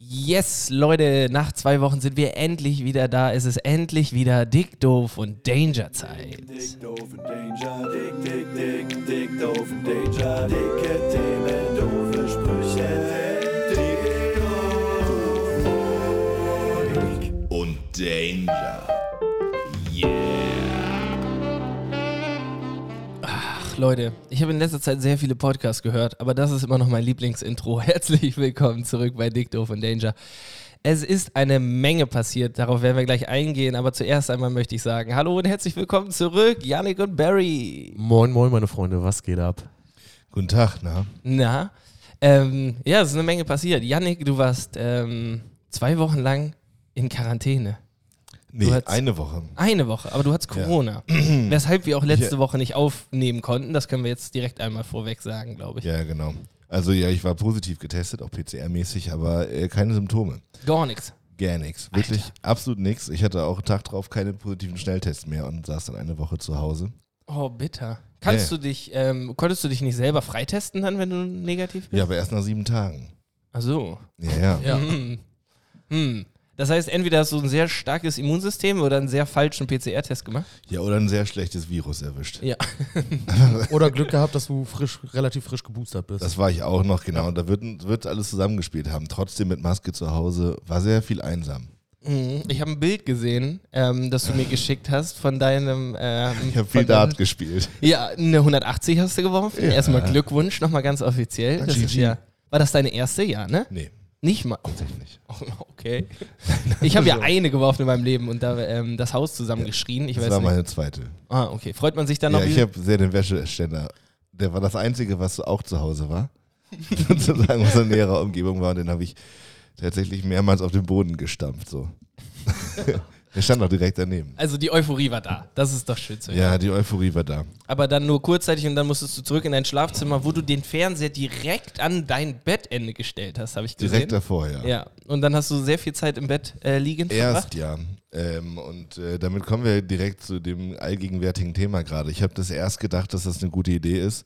Yes, Leute, nach zwei Wochen sind wir endlich wieder da. Es ist endlich wieder Dick, Doof und Danger Zeit. Dick, doof und Danger, dick, dick, dick, dick, doof und Danger, dicke Themen, doofe Sprüche, dick, doof, und Danger. Leute, ich habe in letzter Zeit sehr viele Podcasts gehört, aber das ist immer noch mein Lieblingsintro. Herzlich willkommen zurück bei Dick, Doof und Danger. Es ist eine Menge passiert, darauf werden wir gleich eingehen, aber zuerst einmal möchte ich sagen, hallo und herzlich willkommen zurück, Yannick und Barry. Moin, moin, meine Freunde, was geht ab? Guten Tag, na? Na, ähm, ja, es ist eine Menge passiert. Yannick, du warst ähm, zwei Wochen lang in Quarantäne. Nee, hattest- eine Woche. Eine Woche, aber du hattest Ja. Corona. Weshalb wir auch letzte Ja. Woche nicht aufnehmen konnten, das können wir jetzt direkt einmal vorweg sagen, glaube ich. Ja, genau. Also ja, ich war positiv getestet, auch PCR-mäßig, aber äh, keine Symptome. Gar nichts. Gar nichts. Wirklich absolut nichts. Ich hatte auch einen Tag drauf keine positiven Schnelltests mehr und saß dann eine Woche zu Hause. Oh, bitter. Kannst Ja. du dich, ähm, konntest du dich nicht selber freitesten dann, wenn du negativ bist? Ja, aber erst nach sieben Tagen. Ach so. Ja, ja. Ja. Hm. Hm. Das heißt, entweder hast du ein sehr starkes Immunsystem oder einen sehr falschen PCR-Test gemacht. Ja, oder ein sehr schlechtes Virus erwischt. Ja. Oder Glück gehabt, dass du frisch, relativ frisch geboostert bist. Das war ich auch noch, genau. Und da wird, wird alles zusammengespielt haben. Trotzdem mit Maske zu Hause war sehr viel einsam. Mhm. Ich habe ein Bild gesehen, ähm, das du mir geschickt hast von deinem. Ähm, Ich habe viel deinem- Dart gespielt. Ja, eine 180 hast du geworfen. Ja. Erstmal Glückwunsch, nochmal ganz offiziell. Das ja, war das deine erste? Ja, ne? Nee, Nicht mal. tatsächlich nicht. Okay. Ich habe ja eine geworfen in meinem Leben und da ähm, das Haus zusammengeschrien. Ich Das weiß war nicht. meine zweite. Ah, okay. Freut man sich dann noch? Ja, ich habe sehr den Wäscheständer. Der war das Einzige, was auch zu Hause war. Sozusagen, was in näherer Umgebung war. Und den habe ich tatsächlich mehrmals auf den Boden gestampft. So. Der stand auch direkt daneben. also die Euphorie war da. Das ist doch schön zu hören. Ja, die Euphorie war da. Aber dann nur kurzzeitig und dann musstest du zurück in dein Schlafzimmer, wo du den Fernseher direkt an dein Bettende gestellt hast, habe ich gesehen. Direkt davor, ja. Ja. Und dann hast du sehr viel Zeit im Bett äh, liegend Erst, verbracht. ja. Ähm, und äh, damit kommen wir direkt zu dem allgegenwärtigen Thema gerade. Ich habe das erst gedacht, dass das eine gute Idee ist.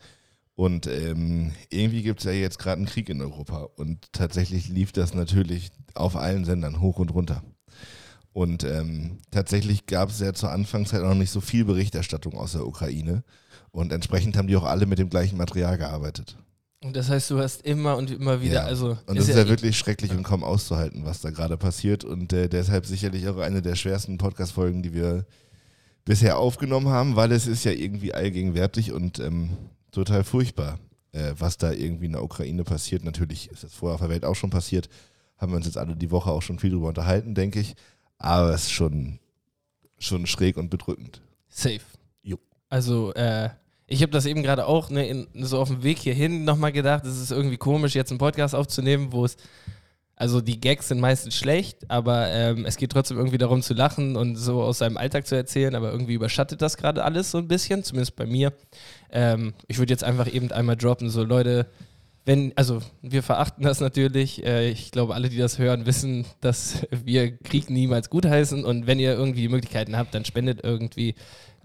Und ähm, irgendwie gibt es ja jetzt gerade einen Krieg in Europa. Und tatsächlich lief das natürlich auf allen Sendern hoch und runter. Und ähm, tatsächlich gab es ja zur Anfangszeit noch nicht so viel Berichterstattung aus der Ukraine. Und entsprechend haben die auch alle mit dem gleichen Material gearbeitet. Und das heißt, du hast immer und immer wieder, Ja. also Und das ist ja wirklich schrecklich und kaum auszuhalten, was da gerade passiert. Und äh, deshalb sicherlich auch eine der schwersten Podcast-Folgen, die wir bisher aufgenommen haben, weil es ist ja irgendwie allgegenwärtig und ähm, total furchtbar, äh, was da irgendwie in der Ukraine passiert. Natürlich ist das vorher auf der Welt auch schon passiert. Haben wir uns jetzt alle die Woche auch schon viel drüber unterhalten, denke ich. Aber es ist schon, schon schräg und bedrückend. safe. Jo. Also, äh, ich habe das eben gerade auch ne, in, so auf dem Weg hierhin nochmal gedacht, es ist irgendwie komisch, jetzt einen Podcast aufzunehmen, wo es, also die Gags sind meistens schlecht, aber ähm, es geht trotzdem irgendwie darum zu lachen und so aus seinem Alltag zu erzählen, aber irgendwie überschattet das gerade alles so ein bisschen, zumindest bei mir. Ähm, ich würde jetzt einfach eben einmal droppen, so Leute, wenn, also wir verachten das natürlich. Äh, ich glaube, alle, die das hören, wissen, dass wir Krieg niemals gutheißen und wenn ihr irgendwie die Möglichkeiten habt, dann spendet irgendwie.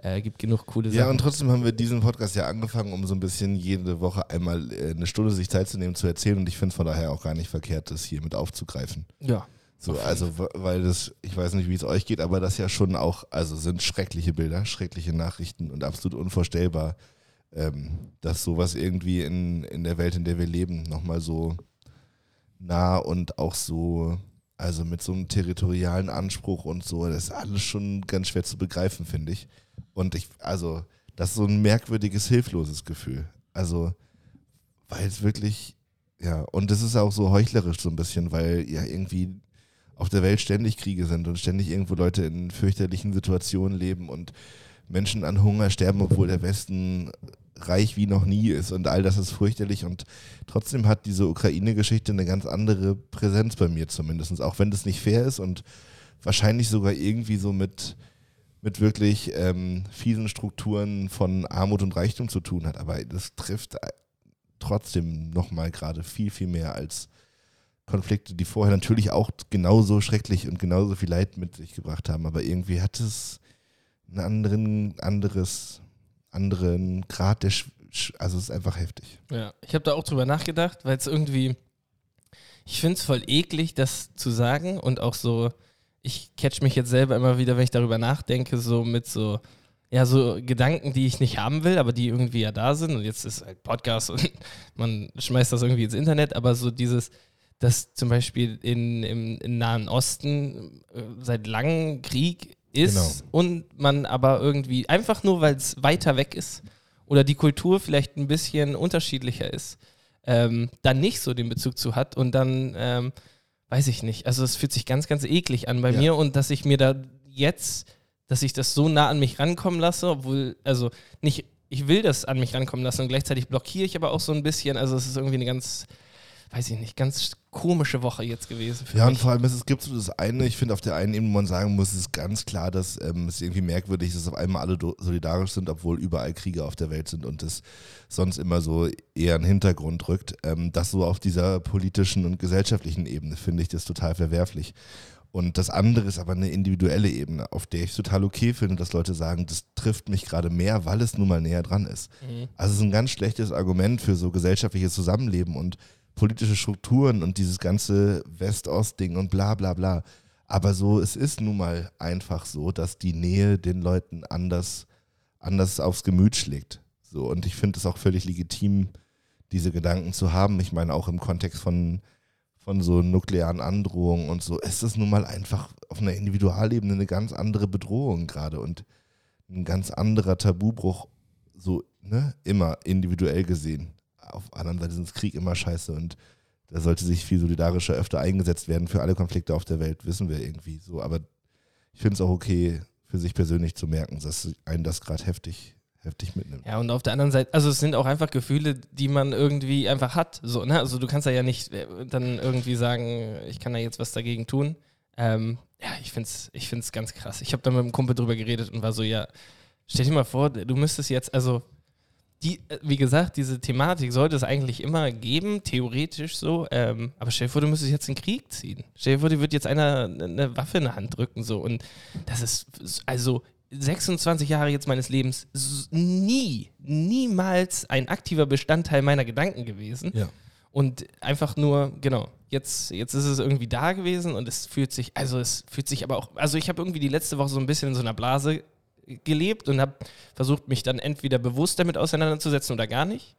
Äh, gibt genug coole Sachen. Ja, und trotzdem haben wir diesen Podcast ja angefangen, um so ein bisschen jede Woche einmal äh, eine Stunde sich Zeit zu nehmen, zu erzählen. Und ich finde es von daher auch gar nicht verkehrt, das hier mit aufzugreifen. ja. So, also, weil das, ich weiß nicht, wie es euch geht, aber das ja schon auch, also sind schreckliche Bilder, schreckliche Nachrichten und absolut unvorstellbar, ähm, dass sowas irgendwie in, in der Welt, in der wir leben, nochmal so nah und auch so, also mit so einem territorialen Anspruch und so, das ist alles schon ganz schwer zu begreifen, finde ich. Und ich, also, das ist so ein merkwürdiges, hilfloses Gefühl. Also, weil es wirklich, ja, und das ist auch so heuchlerisch so ein bisschen, weil ja irgendwie auf der Welt ständig Kriege sind und ständig irgendwo Leute in fürchterlichen Situationen leben und Menschen an Hunger sterben, obwohl der Westen reich wie noch nie ist und all das ist fürchterlich und trotzdem hat diese Ukraine-Geschichte eine ganz andere Präsenz bei mir zumindest, auch wenn das nicht fair ist und wahrscheinlich sogar irgendwie so mit, mit wirklich ähm, fiesen Strukturen von Armut und Reichtum zu tun hat, aber das trifft trotzdem nochmal gerade viel, viel mehr als Konflikte, die vorher natürlich auch genauso schrecklich und genauso viel Leid mit sich gebracht haben, aber irgendwie hat es einen anderen, anderes, anderen Grad der, Sch also es ist einfach heftig. Ja, ich habe da auch drüber nachgedacht, weil es irgendwie, Ich finde es voll eklig, das zu sagen und auch so, ich catch mich jetzt selber immer wieder, wenn ich darüber nachdenke, so mit so, ja, so Gedanken, die ich nicht haben will, aber die irgendwie ja da sind. Und jetzt ist halt Podcast und man schmeißt das irgendwie ins Internet, aber so dieses, dass zum Beispiel in, im, im Nahen Osten äh, seit langem Krieg ist Genau. und man aber irgendwie, einfach nur weil es weiter weg ist oder die Kultur vielleicht ein bisschen unterschiedlicher ist, ähm, dann nicht so den Bezug zu hat und dann, ähm, weiß ich nicht, also es fühlt sich ganz, ganz eklig an bei Ja. mir und dass ich mir da jetzt, dass ich das so nah an mich rankommen lasse, obwohl, also nicht, ich will das an mich rankommen lassen und gleichzeitig blockiere ich aber auch so ein bisschen, also es ist irgendwie eine ganz, weiß ich nicht, ganz komische Woche jetzt gewesen Ja, und mich. vor allem es gibt so das eine, ich finde auf der einen Ebene, wo man sagen muss, es ist ganz klar, dass ähm, es irgendwie merkwürdig ist, dass auf einmal alle solidarisch sind, obwohl überall Kriege auf der Welt sind und es sonst immer so eher in den Hintergrund rückt. Ähm, das so auf dieser politischen und gesellschaftlichen Ebene finde ich das total verwerflich. Und das andere ist aber eine individuelle Ebene, auf der ich total okay finde, dass Leute sagen, das trifft mich gerade mehr, weil es nun mal näher dran ist. Mhm. Also es ist ein ganz schlechtes Argument für so gesellschaftliches Zusammenleben und politische Strukturen und dieses ganze West-Ost-Ding und bla bla bla. Aber so, es ist nun mal einfach so, dass die Nähe den Leuten anders, anders aufs Gemüt schlägt. So, und ich finde es auch völlig legitim, diese Gedanken zu haben. Ich meine, auch im Kontext von, von so nuklearen Androhungen und so, ist es nun mal einfach auf einer Individualebene eine ganz andere Bedrohung gerade und ein ganz anderer Tabubruch, so, ne, immer individuell gesehen. Auf der anderen Seite ist Krieg immer scheiße und da sollte sich viel solidarischer öfter eingesetzt werden für alle Konflikte auf der Welt, wissen wir irgendwie so. Aber ich finde es auch okay, für sich persönlich zu merken, dass einen das gerade heftig, heftig mitnimmt. Ja, und auf der anderen Seite, also es sind auch einfach Gefühle, die man irgendwie einfach hat. So, ne? Also du kannst ja nicht äh, dann irgendwie sagen, ich kann da jetzt was dagegen tun. Ähm, ja, ich finde es ich find's ganz krass. Ich habe da mit einem Kumpel drüber geredet und war so, ja, stell dir mal vor, du müsstest jetzt, also die, äh, wie gesagt, diese Thematik sollte es eigentlich immer geben, theoretisch so. Ähm, aber stell dir vor, du müsstest jetzt in den Krieg ziehen. Stell dir vor, dir wird jetzt einer eine Waffe in die Hand drücken so und das ist also 26 Jahre jetzt meines Lebens nie, niemals ein aktiver Bestandteil meiner Gedanken gewesen. Ja. Und einfach nur, genau, jetzt, jetzt ist es irgendwie da gewesen und es fühlt sich, also es fühlt sich aber auch, also ich habe irgendwie die letzte Woche so ein bisschen in so einer Blase gelebt und habe versucht, mich dann entweder bewusst damit auseinanderzusetzen oder gar nicht.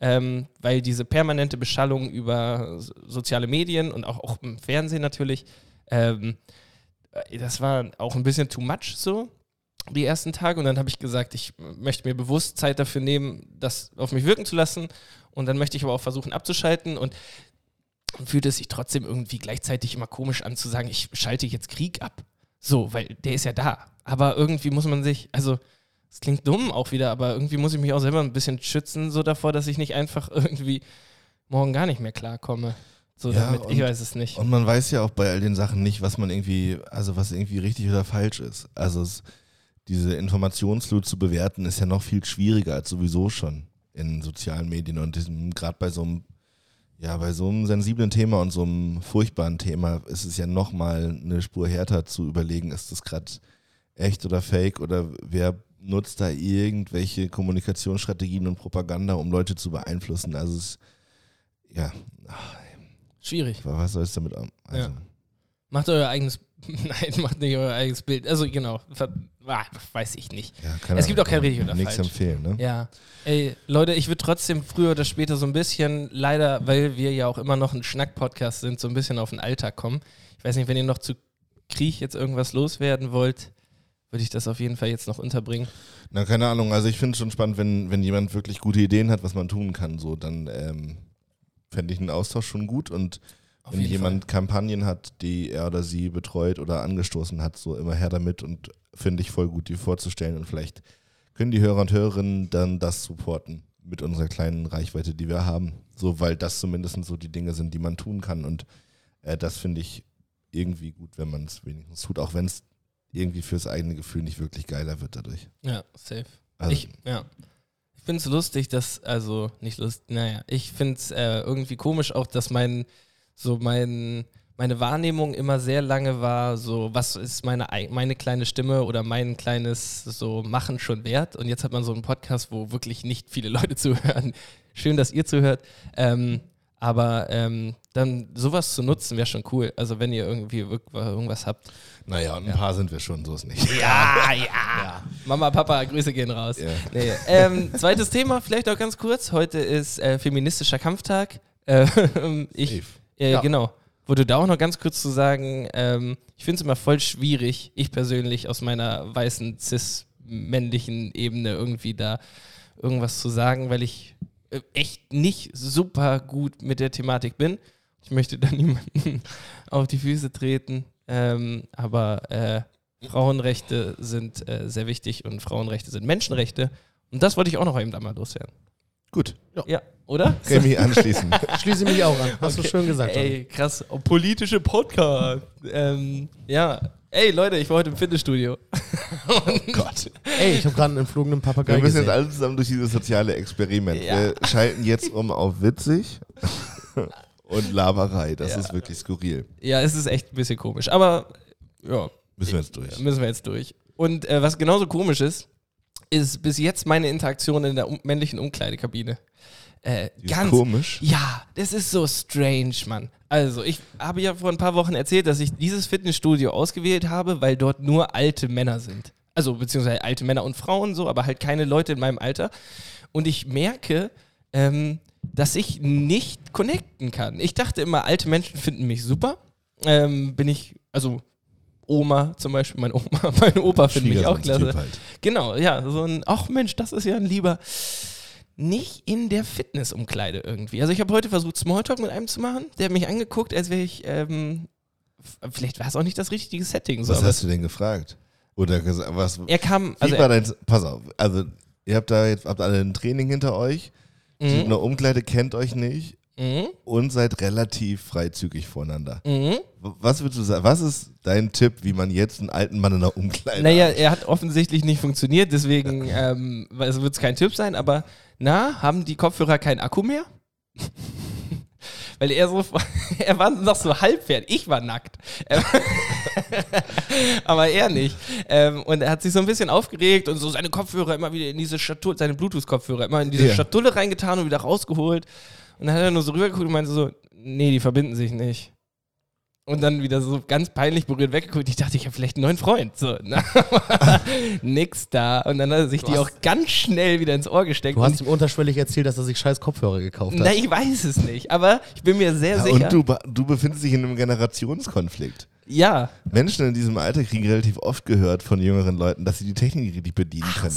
Ähm, weil diese permanente Beschallung über so- soziale Medien und auch, auch im Fernsehen natürlich, ähm, äh, das war auch ein bisschen too much so, die ersten Tage. Und dann habe ich gesagt, ich möchte mir bewusst Zeit dafür nehmen, das auf mich wirken zu lassen. Und dann möchte ich aber auch versuchen abzuschalten. Und und fühlt es sich trotzdem irgendwie gleichzeitig immer komisch an zu sagen, ich schalte jetzt Krieg ab. So, weil der ist ja da. Aber irgendwie muss man sich, also es klingt dumm auch wieder, aber irgendwie muss ich mich auch selber ein bisschen schützen, so davor, dass ich nicht einfach irgendwie morgen gar nicht mehr klarkomme. So Ja, damit, ich und- weiß es nicht. Und man weiß ja auch bei all den Sachen nicht, was man irgendwie, also was irgendwie richtig oder falsch ist. Also es, diese Informationsflut zu bewerten, ist ja noch viel schwieriger als sowieso schon in sozialen Medien und gerade bei so einem, ja, bei so einem sensiblen Thema und so einem furchtbaren Thema ist es ja nochmal eine Spur härter zu überlegen, ist das gerade echt oder fake oder wer nutzt da irgendwelche Kommunikationsstrategien und Propaganda, um Leute zu beeinflussen. Also es, ja, Schwierig. was soll es damit? Also, Ja. Macht euer eigenes, nein, macht nicht euer eigenes Bild. Also genau, ah, weiß ich nicht. Ja, Es gibt auch kein richtig oder Nichts falsch. empfehlen, ne? Ja. Ey, Leute, ich würde trotzdem früher oder später so ein bisschen, leider, weil wir ja auch immer noch ein Schnack-Podcast sind, so ein bisschen auf den Alltag kommen. Ich weiß nicht, wenn ihr noch zu Krieg jetzt irgendwas loswerden wollt, würde ich das auf jeden Fall jetzt noch unterbringen. Na, keine Ahnung. Also ich finde es schon spannend, wenn, wenn jemand wirklich gute Ideen hat, was man tun kann, so, dann ähm, fände ich einen Austausch schon gut. Und Auf wenn jemand Kampagnen hat, die er oder sie betreut oder angestoßen hat, so immer her damit und finde ich voll gut, die vorzustellen. Und vielleicht können die Hörer und Hörerinnen dann das supporten mit unserer kleinen Reichweite, die wir haben. So, weil das zumindest so die Dinge sind, die man tun kann. Und äh, das finde ich irgendwie gut, wenn man es wenigstens tut, auch wenn es irgendwie fürs eigene Gefühl nicht wirklich geiler wird dadurch. Fall. Ja, safe. Also, ich, ja. Ich finde es lustig, dass, also nicht lustig, naja, ich finde es äh, irgendwie komisch auch, dass mein, so mein, meine Wahrnehmung immer sehr lange war, so, was ist meine, meine kleine Stimme oder mein kleines so Machen schon wert? Und jetzt hat man so einen Podcast, wo wirklich nicht viele Leute zuhören. Schön, dass ihr zuhört. Ähm, Aber ähm, dann sowas zu nutzen wäre schon cool. Also wenn ihr irgendwie irg- irgendwas habt. Naja, und ein paar sind wir schon, so ist nicht. Ja, ja. Mama, Papa, Grüße gehen raus. Ja. Nee. Ähm, zweites Thema, vielleicht auch ganz kurz. Heute ist äh, feministischer Kampftag. Äh, ich, Safe. Äh, Ja. Genau. Wurde da auch noch ganz kurz zu sagen, ähm, ich finde es immer voll schwierig, ich persönlich aus meiner weißen, cis-männlichen Ebene irgendwie da irgendwas zu sagen, weil ich äh, echt nicht super gut mit der Thematik bin. Ich möchte da niemanden auf die Füße treten, ähm, aber äh, Frauenrechte sind äh, sehr wichtig und Frauenrechte sind Menschenrechte. Und das wollte ich auch noch eben einmal loswerden. Gut, Ja, oder? kann mich anschließen. Schließe mich auch an. Hast du schön gesagt. Ey, krass. Oh, politische Podcast. ähm, ja. Ey, Leute, ich war heute im Fitnessstudio. oh Gott. Ey, ich habe gerade einen entflogenen Papagei Wir müssen gesehen. jetzt alle zusammen durch dieses soziale Experiment. Ja. Wir schalten jetzt um auf witzig und Laberei. Das Ja. ist wirklich skurril. Ja, es ist echt ein bisschen komisch. Aber ja, Müssen wir jetzt durch. müssen wir jetzt durch. Und äh, was genauso komisch ist, ist bis jetzt meine Interaktion in der um männlichen Umkleidekabine. Äh, ganz komisch. Ja, das ist so strange, Mann. Also, ich habe ja vor ein paar Wochen erzählt, dass ich dieses Fitnessstudio ausgewählt habe, weil dort nur alte Männer sind. Also, beziehungsweise alte Männer und Frauen so, aber halt keine Leute in meinem Alter. Und ich merke, ähm, dass ich nicht connecten kann. Ich dachte immer, alte Menschen finden mich super. Ähm, bin ich, also Oma zum Beispiel, mein Oma, mein Opa findet mich auch klasse. Halt. Genau, ja, so ein, ach Mensch, das ist ja ein lieber. Nicht in der Fitnessumkleide irgendwie. Also ich habe heute versucht, Smalltalk mit einem zu machen. Der hat mich angeguckt, als wäre ich, ähm, vielleicht war es auch nicht das richtige Setting. So, Was hast du denn gefragt? Oder gesagt, was? er kam, also war er, dein, pass auf, also ihr habt da jetzt habt alle ein Training hinter euch, mhm, der Umkleide, kennt euch nicht mhm, und seid relativ freizügig voneinander. mhm. Was würdest du sagen? Was ist dein Tipp, wie man jetzt einen alten Mann in der Umkleide Naja, hat? er hat offensichtlich nicht funktioniert, deswegen ähm, also wird es kein Tipp sein, aber na, haben die Kopfhörer keinen Akku mehr? Weil er so, er war noch so halb fertig. Ich war nackt. Aber er nicht. Ähm, und er hat sich so ein bisschen aufgeregt und so seine Kopfhörer immer wieder in diese Schatulle, seine Bluetooth-Kopfhörer immer in diese Ja. Schatulle reingetan und wieder rausgeholt. Und dann hat er nur so rübergeguckt und meinte so, nee, die verbinden sich nicht. Und dann wieder so ganz peinlich berührt weggeguckt. Ich dachte, ich habe vielleicht einen neuen Freund. So, ne? Nix da. Und dann hat er sich die auch ganz schnell wieder ins Ohr gesteckt. Du Und hast ihm unterschwellig erzählt, dass er sich scheiß Kopfhörer gekauft hat. na, ich weiß es nicht, aber ich bin mir sehr Ja, sicher. und du, du befindest dich in einem Generationskonflikt. ja, Menschen in diesem Alter kriegen relativ oft gehört von jüngeren Leuten, dass sie die Technik nicht richtig bedienen können.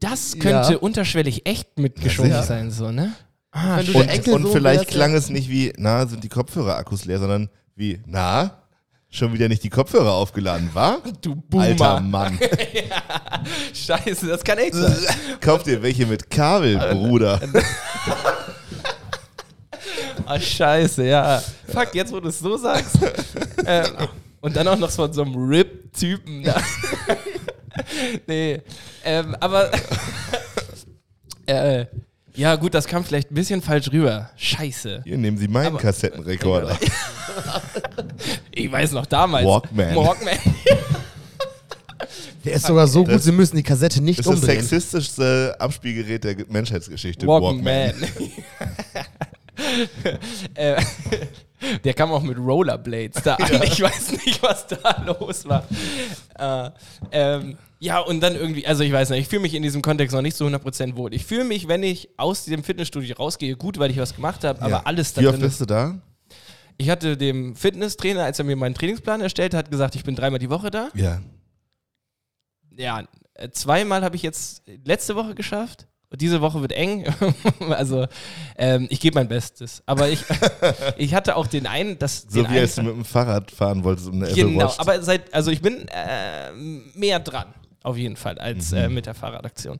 das könnte Ja. unterschwellig echt mitgeschoben sein, so, ne? Ah, du Und so vielleicht klang es nicht wie, na, sind die Kopfhörer-Akkus leer, sondern wie, na, schon wieder nicht die Kopfhörer aufgeladen, war? du Boomer. Alter Mann. Scheiße, das kann echt sein. Kauf dir welche mit Kabel, Bruder. Ah, scheiße, ja. Fuck, jetzt wo du es so sagst. ähm, und dann auch noch von so einem Rip-Typen. da. nee, ähm, aber äh, ja gut, das kam vielleicht ein bisschen falsch rüber. Scheiße. Hier nehmen Sie meinen Aber- Kassettenrekorder. Ich weiß noch damals. Walkman. Walkman. Der ist sogar so gut, Das- sie müssen die Kassette nicht Das ist das umdrehen. sexistischste Abspielgerät der Ge- Menschheitsgeschichte. Walkman. äh, der kam auch mit Rollerblades da an. Ich weiß nicht, was da los war. Äh, ähm, ja, und dann irgendwie, also ich weiß nicht, ich fühle mich in diesem Kontext noch nicht so 100% wohl. Ich fühle mich, wenn ich aus dem Fitnessstudio rausgehe, gut, weil ich was gemacht habe, aber Ja. alles da Wie oft bist du da? Ich hatte dem Fitnesstrainer, als er mir meinen Trainingsplan erstellt hat, gesagt, ich bin dreimal die Woche da. Ja. Ja, äh, zweimal habe ich jetzt letzte Woche geschafft. Und diese Woche wird eng. also, ähm, ich gebe mein Bestes. Aber ich, ich hatte auch den einen, das. So wie als du mit dem Fahrrad fahren wolltest um eine Genau, Everwatch. aber seit, also ich bin äh, mehr dran, auf jeden Fall, als Mhm. äh, mit der Fahrradaktion.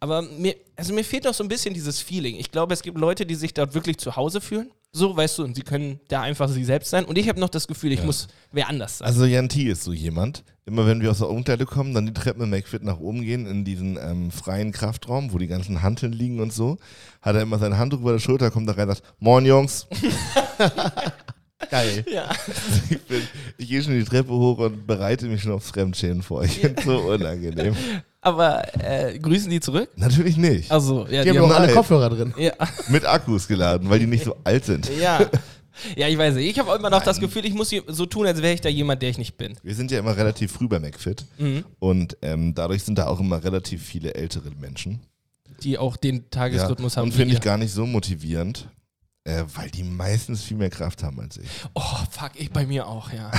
Aber mir, also mir fehlt noch so ein bisschen dieses Feeling. Ich glaube, es gibt Leute, die sich dort wirklich zu Hause fühlen. So, weißt du, und sie können da einfach sie selbst sein. Und ich habe noch das Gefühl, ich muss wer anders sein. Also Jan T. ist so jemand. Immer wenn wir aus der Umkleide kommen, dann die Treppen im McFit nach oben gehen in diesen ähm, freien Kraftraum, wo die ganzen Hanteln liegen und so, hat er immer sein Handtuch über der Schulter, kommt da rein und sagt, Moin Jungs. Geil. ja. Ich, bin- ich gehe schon die Treppe hoch und bereite mich schon aufs Fremdschämen vor. Ich finde so unangenehm. Aber äh, grüßen die zurück? Natürlich nicht. Also, ja, Die haben doch alle Nein. Kopfhörer drin. ja, Mit Akkus geladen, weil die nicht so alt sind. ja. Ja, ich weiß nicht. Ich habe immer noch das Gefühl, ich muss so tun, als wäre ich da jemand, der ich nicht bin. Wir sind ja immer relativ früh bei McFit Mhm. und ähm, dadurch sind da auch immer relativ viele ältere Menschen. Die auch den Tagesrhythmus Ja, haben. und finde ich gar nicht so motivierend, äh, weil die meistens viel mehr Kraft haben als ich. Oh, fuck, ich bei mir auch, ja.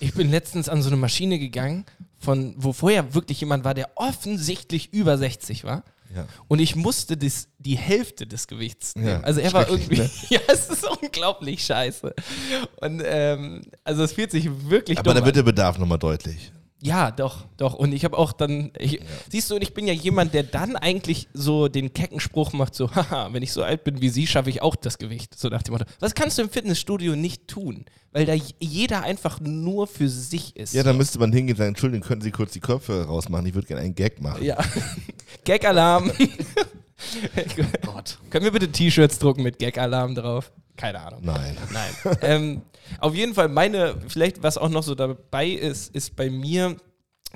Ich bin letztens an so eine Maschine gegangen, von wo vorher wirklich jemand war, der offensichtlich über 60 war. Ja. Und ich musste das, die Hälfte des Gewichts nehmen. Ja, also er war irgendwie. Ja, es ist unglaublich scheiße. Und ähm, also es fühlt sich wirklich Aber da wird der Bedarf nochmal deutlich. Ja, doch, doch. Und ich habe auch dann. Ich, Siehst du, und ich bin ja jemand, der dann eigentlich so den kecken Spruch macht: so, haha, wenn ich so alt bin wie sie, schaffe ich auch das Gewicht. So nach dem Motto. Was kannst du im Fitnessstudio nicht tun? Weil da jeder einfach nur für sich ist. Ja, dann müsste man hingehen und sagen, Entschuldigung, können Sie kurz die Kopfhörer rausmachen? Ich würde gerne einen Gag machen. Ja. Gag-Alarm. Gott. Können wir bitte T-Shirts drucken mit Gag-Alarm drauf? Keine Ahnung. Nein. Nein. ähm, auf jeden Fall meine, vielleicht was auch noch so dabei ist, ist bei mir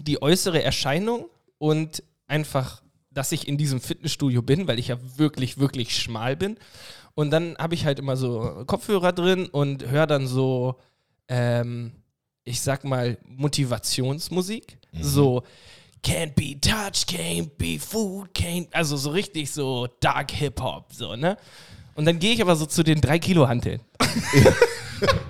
die äußere Erscheinung und einfach, dass ich in diesem Fitnessstudio bin, weil ich ja wirklich, wirklich schmal bin. Und dann habe ich halt immer so Kopfhörer drin und höre dann so, ähm, ich sag mal, Motivationsmusik. So, can't be touched, can't be food, can't. Also so richtig so Dark Hip-Hop, so, ne? Und dann gehe ich aber so zu den 3 Kilo Hanteln.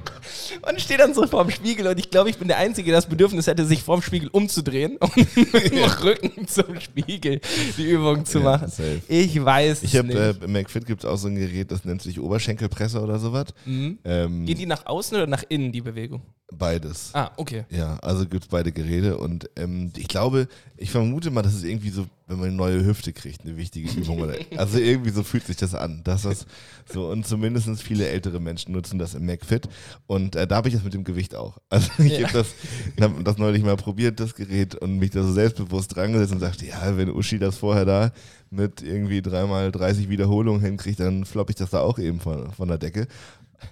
und stehe dann so vorm Spiegel und ich glaube, ich bin der Einzige, der das Bedürfnis hätte, sich vorm Spiegel umzudrehen und mit dem Rücken zum Spiegel die Übung zu Ja, machen. safe. Ich weiß Ich es habe nicht. äh, im McFit gibt es auch so ein Gerät, das nennt sich Oberschenkelpresse oder sowas. Mhm. Ähm, Geht die nach außen oder nach innen, die Bewegung? beides. Ah, okay. Ja, also gibt es beide Geräte und ähm, ich glaube, ich vermute mal, das ist irgendwie so, wenn man eine neue Hüfte kriegt, eine wichtige Übung. Oder, also irgendwie so fühlt sich das an. Dass das so, und zumindest viele ältere Menschen nutzen das im McFit. Und äh, da habe ich das mit dem Gewicht auch. Also ich Ja. habe das, hab das neulich mal probiert, das Gerät, und mich da so selbstbewusst dran gesetzt und sagte, ja, wenn Uschi das vorher da mit irgendwie dreimal 30 Wiederholungen hinkriegt, dann flopp ich das da auch eben von, von der Decke.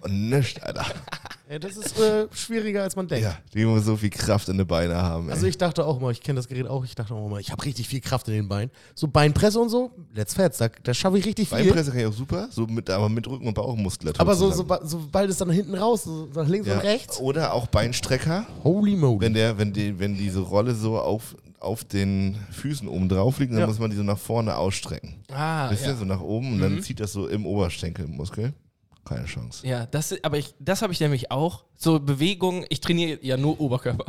Und nichts, Alter. Ja, das ist äh, schwieriger, als man denkt. Ja, die muss so viel Kraft in den Beinen haben. Also ey. ich dachte auch mal, ich kenne das Gerät auch, ich dachte auch mal, ich habe richtig viel Kraft in den Beinen. So Beinpresse und so, let's fetz, da, da schaffe ich richtig viel. Beinpresse kann ich auch super, so mit, aber mit Rücken- und Bauchmuskulatur. Aber so, so, sobald es dann hinten raus, so nach links ja. und rechts. Oder auch Beinstrecker, Holy moly. wenn der, wenn die, wenn diese Rolle so auf, auf den Füßen oben drauf liegt, dann Ja. muss man die so nach vorne ausstrecken. Ah, Wisst ihr, ja. so nach oben und dann zieht das so im Oberschenkelmuskel. Keine Chance. Ja, das, aber ich, das habe ich nämlich auch. So Bewegungen, ich trainiere ja nur Oberkörper.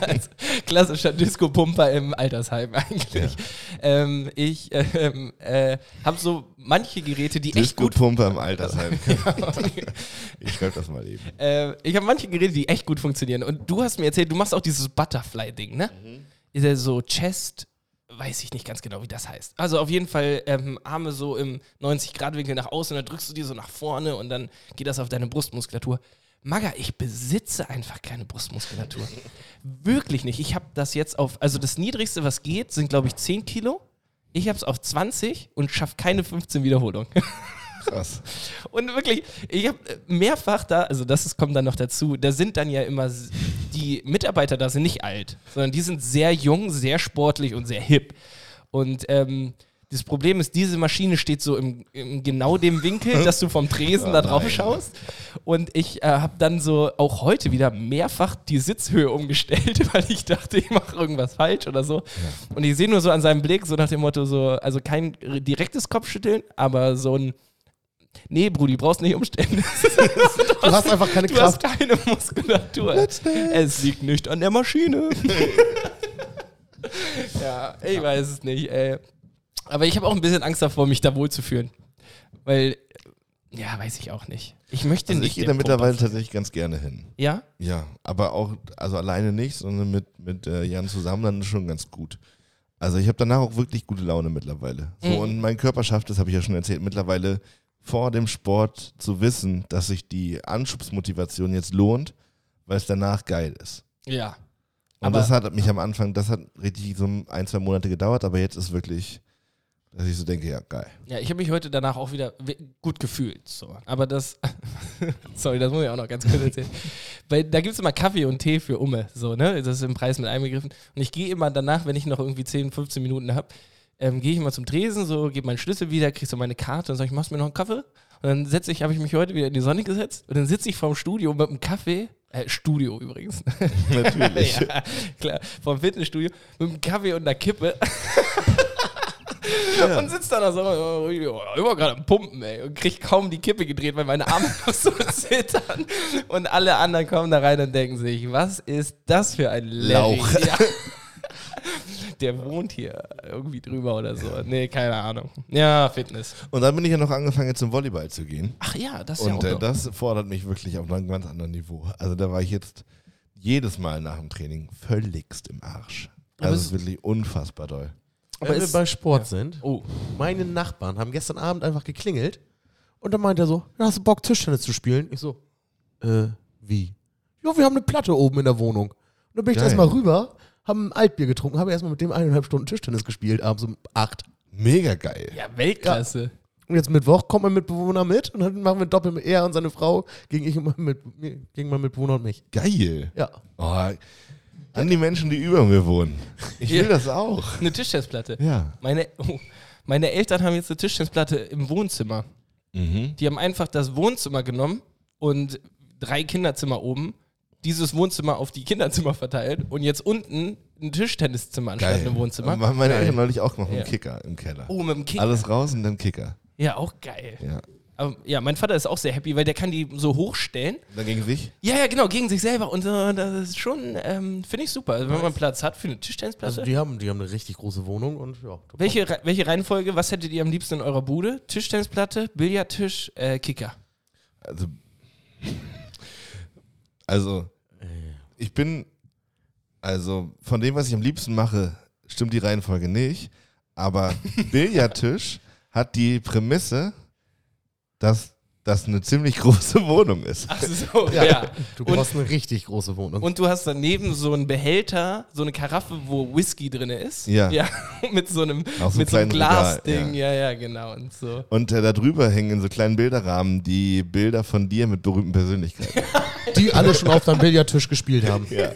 Als klassischer Disco-Pumper im Altersheim eigentlich. Ähm, ich ähm, äh, habe so manche Geräte, die echt gut Disco-Pumpe im Altersheim. ich schreibe das mal eben. Äh, ich habe manche Geräte, die echt gut funktionieren. Und du hast mir erzählt, du machst auch dieses Butterfly-Ding, ne? Ist ja so Chest, weiß ich nicht ganz genau, wie das heißt. Also auf jeden Fall ähm, Arme so im 90-Grad-Winkel nach außen, dann drückst du die so nach vorne und dann geht das auf deine Brustmuskulatur. Maga, ich besitze einfach keine Brustmuskulatur. Wirklich nicht. Ich habe das jetzt auf, also das Niedrigste, was geht, sind glaube ich 10 Kilo. Ich habe es auf 20 und schaffe keine 15 Wiederholungen. Krass. Und wirklich, ich habe mehrfach da, also das ist, kommt dann noch dazu, da sind dann ja immer, die Mitarbeiter da sind nicht alt, sondern die sind sehr jung, sehr sportlich und sehr hip. Und ähm, das Problem ist, diese Maschine steht so im, im genau dem Winkel, dass du vom Tresen da drauf nein. schaust. Und ich äh, habe dann so auch heute wieder mehrfach die Sitzhöhe umgestellt, weil ich dachte, ich mache irgendwas falsch oder so. Und ich sehe nur so an seinem Blick, so nach dem Motto, so, also kein direktes Kopfschütteln, aber so ein Nee, Brudi, brauchst nicht umstellen. Du hast einfach keine Du Kraft. hast keine Muskulatur. Es liegt nicht an der Maschine. ja, ich weiß es nicht, ey. Aber ich habe auch ein bisschen Angst davor, mich da wohlzufühlen. Weil, ja, weiß ich auch nicht. Ich möchte Also nicht. ich gehe da mittlerweile tatsächlich ganz gerne hin. Ja? Ja, aber auch, also alleine nicht, sondern mit, mit äh, Jan zusammen dann schon ganz gut. Also ich habe danach auch wirklich gute Laune mittlerweile. So, Mhm. und mein Körper schafft es, habe ich ja schon erzählt, mittlerweile vor dem Sport zu wissen, dass sich die Anschubsmotivation jetzt lohnt, weil es danach geil ist. Ja. Und Aber- das hat mich am Anfang, das hat richtig so ein, zwei Monate gedauert, aber jetzt ist wirklich, dass ich so denke, ja, geil. Ja, ich habe mich heute danach auch wieder gut gefühlt. So. Aber das, sorry, das muss ich auch noch ganz kurz erzählen. Weil da gibt es immer Kaffee und Tee für Umme. So, ne? Das ist im Preis mit einbegriffen. Und ich gehe immer danach, wenn ich noch irgendwie 10, 15 Minuten habe, ähm, gehe ich immer zum Tresen, so, gebe meinen Schlüssel wieder, krieg so meine Karte und sage ich, machst du mir noch einen Kaffee? Und dann setze ich, habe ich mich heute wieder in die Sonne gesetzt und dann sitze ich vorm Studio mit einem Kaffee, äh, Studio übrigens. Natürlich. ja, klar, vom Fitnessstudio mit einem Kaffee und einer Kippe. Und sitzt da so, oh, immer gerade am Pumpen, ey. Und kriegt kaum die Kippe gedreht, weil meine Arme noch so zittern. Und alle anderen kommen da rein und denken sich, was ist das für ein Larry? Lauch. Ja. Der wohnt hier irgendwie drüber oder so. Nee, keine Ahnung. Ja, Fitness. Und dann bin ich ja noch angefangen, jetzt zum Volleyball zu gehen. Ach ja, das ist ja Und auch äh, das fordert mich wirklich auf einem ganz anderen Niveau. Also da war ich jetzt jedes Mal nach dem Training völligst im Arsch. Also es- es ist wirklich unfassbar doll. Aber Wenn wir bei Sport sind, Oh, meine Nachbarn haben gestern Abend einfach geklingelt und dann meint er so, "Ja, hast du Bock Tischtennis zu spielen? Ich so, äh, wie? Ja, wir haben eine Platte oben in der Wohnung. Und dann bin ich Geil. erstmal rüber, haben ein Altbier getrunken, habe erstmal mit dem eineinhalb Stunden Tischtennis gespielt, abends um acht. Mega geil. ja, Weltklasse. Und jetzt Mittwoch kommt mein Mitbewohner mit und dann machen wir Doppel mit er und seine Frau gegen ich und mein, mit, gegen mein Mitbewohner und mich. Geil. Ja. Oh, an die Menschen, die über mir wohnen. Ich will Ja. das auch. Eine Tischtennisplatte. Ja. Meine, oh, meine Eltern haben jetzt eine Tischtennisplatte im Wohnzimmer. Mhm. Die haben einfach das Wohnzimmer genommen und drei Kinderzimmer oben, dieses Wohnzimmer auf die Kinderzimmer verteilt und jetzt unten ein Tischtenniszimmer anstatt Geil. ein Wohnzimmer. Haben meine. Eltern neulich auch gemacht mit Ja. dem Kicker im Keller. Oh, mit dem Kicker. Alles raus und dann Kicker. Ja, auch geil. Ja. Aber, ja, mein Vater ist auch sehr happy, weil der kann die so hochstellen. Dann gegen sich? Ja, ja, genau, gegen sich selber. Und äh, das ist schon, ähm, finde ich super. Also, wenn man Platz hat für eine Tischtennisplatte. Also die haben, die haben eine richtig große Wohnung und ja. welche, Re- welche Reihenfolge, was hättet ihr am liebsten in eurer Bude? Tischtennisplatte, Billardtisch, äh, Kicker. Also, also, ich bin, also von dem, was ich am liebsten mache, stimmt die Reihenfolge nicht. Aber Billardtisch hat die Prämisse, dass das eine ziemlich große Wohnung ist. Ach so, ja. Du Und- brauchst eine richtig große Wohnung. Und du hast daneben so einen Behälter, so eine Karaffe, wo Whisky drin ist. Ja. Ja, mit so einem, so mit so einem Glasding. Ja. ja, genau. Und so. Und äh, da drüber hängen in so kleinen Bilderrahmen die Bilder von dir mit berühmten Persönlichkeiten. Die alle schon auf deinem Billardtisch gespielt haben. ja.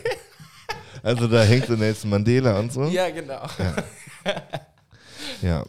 Also da hängt so Nelson Mandela und so. Ja, genau. ja.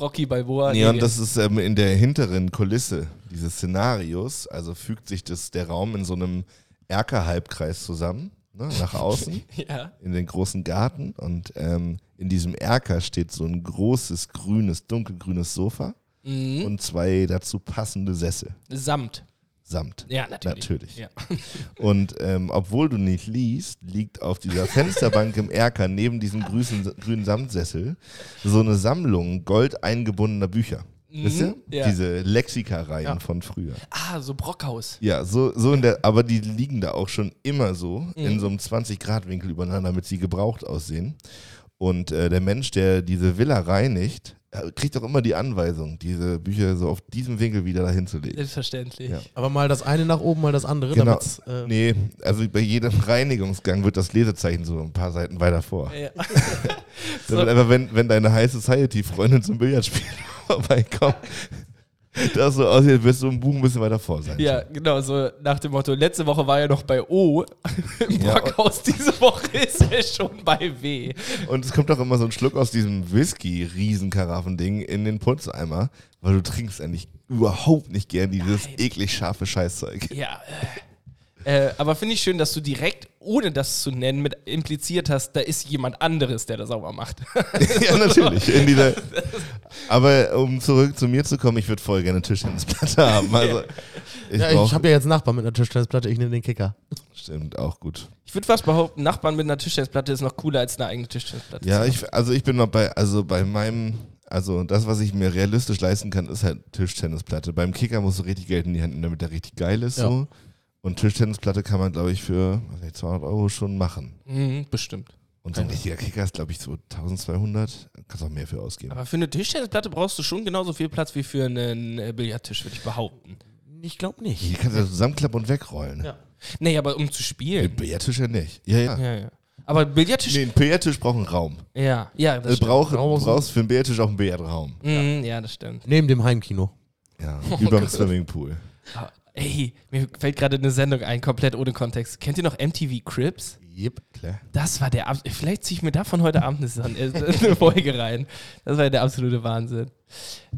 Rocky Balboa. Nee, und das ist ähm, in der hinteren Kulisse dieses Szenarios, also fügt sich das, der Raum in so einem Erker-Halbkreis zusammen, ne, nach außen, ja. in den großen Garten. Und ähm, in diesem Erker steht so ein großes, grünes, dunkelgrünes Sofa Mhm. und zwei dazu passende Sessel. Samt. Samt. Ja, natürlich. Natürlich. Ja. Und ähm, obwohl du nicht liest, liegt auf dieser Fensterbank im Erker neben diesem grüßen, grünen Samtsessel so eine Sammlung gold eingebundener Bücher. Wisst ihr? Mhm, ja. Diese Lexika-Reihen Ja. von früher. Ah, so Brockhaus. Ja, so, so in der, aber die liegen da auch schon immer so Mhm. in so einem 20-Grad-Winkel übereinander, damit sie gebraucht aussehen. Und äh, der Mensch, der diese Villa reinigt, kriegt auch immer die Anweisung, diese Bücher so auf diesem Winkel wieder dahin zu legen. Selbstverständlich. Ja. Aber mal das eine nach oben, mal das andere. Genau. Äh, Nee, also bei jedem Reinigungsgang wird das Lesezeichen so ein paar Seiten weiter vor. Ja. Damit einfach, wenn, wenn deine High Society-Freundin zum Billardspielen vorbeikommt, das so aussieht, als wirst du im Buch ein bisschen weiter vor sein. ja, genau, so nach dem Motto, letzte Woche war er noch bei O im Ja, Brockhaus, diese Woche ist er schon bei W. Und es kommt auch immer so ein Schluck aus diesem Whisky-Riesenkaraffending in den Putzeimer, weil du trinkst eigentlich überhaupt nicht gern dieses Nein. eklig scharfe Scheißzeug. Ja. Äh, aber finde ich schön, dass du direkt, ohne das zu nennen, mit impliziert hast, da ist jemand anderes, der das sauber macht. ja, natürlich. In dieser Aber um zurück zu mir zu kommen, ich würde voll gerne eine Tischtennisplatte haben. Also, ich ja, ich habe ja jetzt einen Nachbarn mit einer Tischtennisplatte, ich nehme den Kicker. Stimmt, auch gut. Ich würde fast behaupten, Nachbarn mit einer Tischtennisplatte ist noch cooler als eine eigene Tischtennisplatte. Ja, ich, also ich bin noch bei, also bei meinem, also das, was ich mir realistisch leisten kann, ist halt Tischtennisplatte. Beim Kicker musst du richtig Geld in die Hand nehmen, damit der richtig geil ist. Ja. So. Und Tischtennisplatte kann man, glaube ich, für was weiß ich, 200 Euro schon machen. Mhm, bestimmt. Und so ein richtiger Kicker ist, glaube ich, so 1200. Kannst auch mehr für ausgeben. Aber für eine Tischtennisplatte brauchst du schon genauso viel Platz wie für einen äh, Billardtisch, würde ich behaupten. Ich glaube nicht. Hier kannst du zusammenklappen und wegrollen. Ja. Nee, aber um zu Mit spielen. Billardtisch ja nicht. Ja, ja. Ja, ja. Aber Billardtisch. Nee, ein Billardtisch braucht einen Raum. Ja, ja, das Du brauchst, du Draußen. brauchst für einen Billardtisch auch einen Billardraum. Mhm, ja, das stimmt. Neben dem Heimkino. Ja, über dem Swimmingpool. Ey, mir fällt gerade eine Sendung ein, komplett ohne Kontext. Kennt ihr noch MTV Cribs? Yep, klar. Das war der. Abs- Vielleicht ziehe ich mir davon heute Abend eine, äh, eine Folge rein. Das war der absolute Wahnsinn.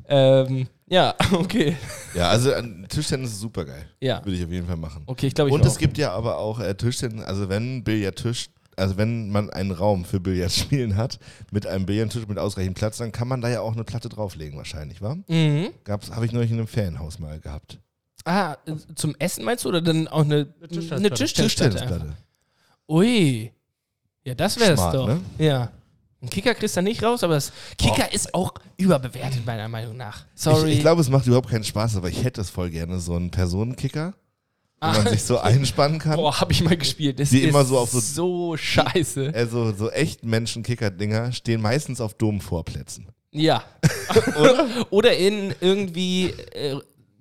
Ähm, ja, okay. Ja, also an- Tischtennis ist super geil. Ja. Würde ich auf jeden Fall machen. Okay, ich glaube, ich Und es gibt ja aber auch äh, Tischtennis, also wenn Billardtisch, also wenn man einen Raum für Billardspielen hat, mit einem Billardtisch mit ausreichend Platz, dann kann man da ja auch eine Platte drauflegen wahrscheinlich, wa? Mhm. Habe ich neulich in einem Ferienhaus mal gehabt. Ah, äh, zum Essen meinst du oder dann auch eine, Tischtennisplatte. eine Tischtennisplatte? einfach? Tischtennisplatte. Ui. Ja, das wär's Smart, doch. ne? Ja. Ein Kicker kriegst du nicht raus, aber das Kicker ist auch überbewertet, meiner Meinung nach. Ich, Sorry. ich glaube, es macht überhaupt keinen Spaß, aber ich hätte es voll gerne, so einen Personenkicker, wo Ah. man sich so einspannen kann. Boah, hab ich mal gespielt. Das Die ist immer so auf so- so scheiße. Also so echt Menschen-Kicker-Dinger stehen meistens auf Domvorplätzen. Ja. oder? oder in irgendwie äh,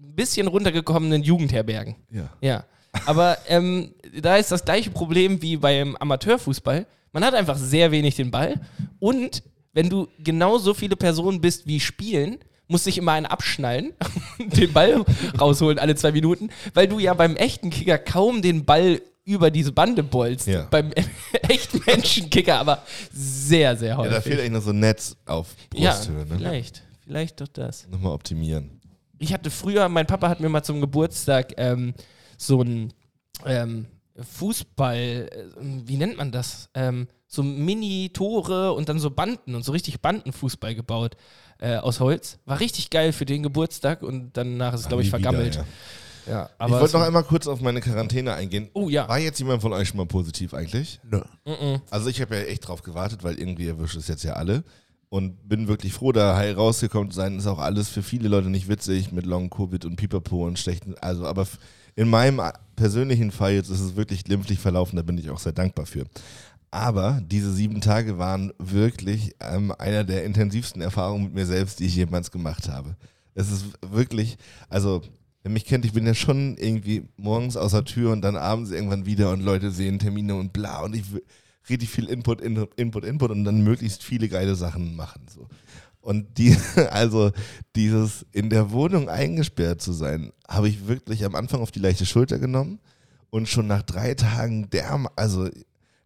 ein bisschen runtergekommenen Jugendherbergen. Ja. Ja. Aber ähm, da ist das gleiche Problem wie beim Amateurfußball. Man hat einfach sehr wenig den Ball. Und wenn du genauso viele Personen bist wie spielen, musst dich immer einen abschnallen, den Ball rausholen alle zwei Minuten, weil du ja beim echten Kicker kaum den Ball über diese Bande bolzt. Ja. Beim echten Menschenkicker aber sehr, sehr Ja, häufig. da fehlt eigentlich noch so ein Netz auf Ja, Brusthöhe. ne? vielleicht. Vielleicht doch das. Nochmal optimieren. Ich hatte früher, mein Papa hat mir mal zum Geburtstag ähm, so ein ähm, Fußball, äh, wie nennt man das? Ähm, so Mini-Tore und dann so Banden und so richtig Bandenfußball gebaut äh, aus Holz. War richtig geil für den Geburtstag und danach ist es, glaube ich, Nie wieder, vergammelt. ja. ja. Ich aber wollte noch einmal kurz auf meine Quarantäne eingehen. Oh ja. War jetzt jemand von euch schon mal positiv eigentlich? Nö. Mhm. Also ich habe ja echt drauf gewartet, weil irgendwie erwischt es jetzt ja alle. Und bin wirklich froh, da heil rausgekommen zu sein. Ist auch alles für viele Leute nicht witzig mit Long Covid und Pipapo und schlechten. Also, aber in meinem a- persönlichen Fall jetzt ist es wirklich glimpflich verlaufen, da bin ich auch sehr dankbar für. Aber diese sieben Tage waren wirklich ähm, einer der intensivsten Erfahrungen mit mir selbst, die ich jemals gemacht habe. Es ist wirklich, also wer mich kennt, ich bin ja schon irgendwie morgens aus der Tür und dann abends irgendwann wieder und Leute sehen Termine und bla und ich will richtig viel Input, Input, Input, Input und dann möglichst viele geile Sachen machen. So. Und die, also dieses in der Wohnung eingesperrt zu sein, habe ich wirklich am Anfang auf die leichte Schulter genommen und schon nach drei Tagen derm, also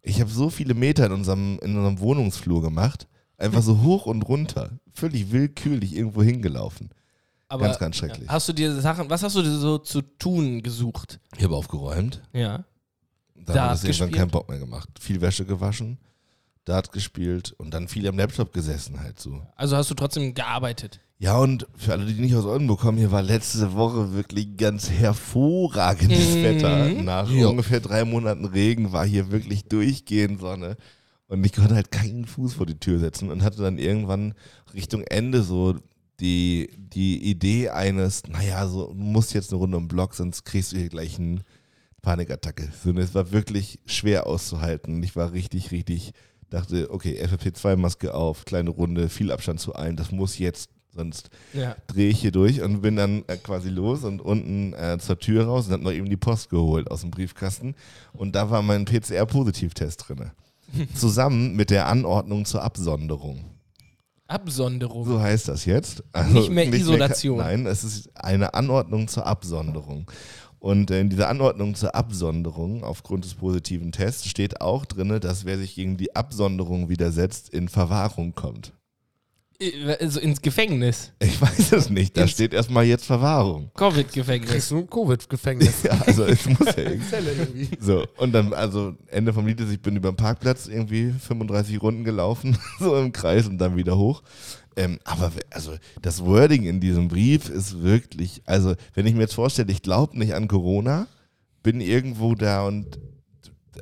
ich habe so viele Meter in unserem, in unserem Wohnungsflur gemacht, einfach so hoch und runter, völlig willkürlich irgendwo hingelaufen. aber ganz, ganz schrecklich. Hast du dir Sachen, was hast du dir so zu tun gesucht? Ich habe aufgeräumt. Ja. Da Dart hat es irgendwann keinen Bock mehr gemacht. Viel Wäsche gewaschen, Dart gespielt und dann viel am Laptop gesessen halt so. Also hast du trotzdem gearbeitet. Ja, und für alle, die nicht aus Oldenburg kommen, hier war letzte Woche wirklich ganz hervorragendes Mhm. Wetter. Nach Ja. ungefähr drei Monaten Regen war hier wirklich durchgehend Sonne. Und ich konnte halt keinen Fuß vor die Tür setzen und hatte dann irgendwann Richtung Ende so die, die Idee eines, naja, so, du musst jetzt eine Runde um den Block, sonst kriegst du hier gleich eine Panikattacke. So, und es war wirklich schwer auszuhalten. Ich war richtig, richtig, dachte, okay, FFP2-Maske auf, kleine Runde, viel Abstand zu allen, das muss jetzt, sonst Ja. drehe ich hier durch und bin dann äh, quasi los und unten äh, zur Tür raus und hab noch eben die Post geholt aus dem Briefkasten. Und da war mein PCR-Positivtest drin. Zusammen mit der Anordnung zur Absonderung. Absonderung. So heißt das jetzt. Nicht mehr Isolation. nein, es ist eine Anordnung zur Absonderung. Und äh, in dieser Anordnung zur Absonderung aufgrund des positiven Tests steht auch drin, dass wer sich gegen die Absonderung widersetzt, in Verwahrung kommt. Also ins Gefängnis. Ich weiß es nicht. Da Ins- steht erstmal jetzt Verwahrung. Covid-Gefängnis. Kriegst du ein Covid-Gefängnis. Ja, also es muss ja irgendwie. So, und dann, also Ende vom Lied ist, ich bin über den Parkplatz irgendwie 35 Runden gelaufen, so im Kreis und dann wieder hoch. Ähm, aber also das Wording in diesem Brief ist wirklich, also wenn ich mir jetzt vorstelle, ich glaube nicht an Corona, bin irgendwo da und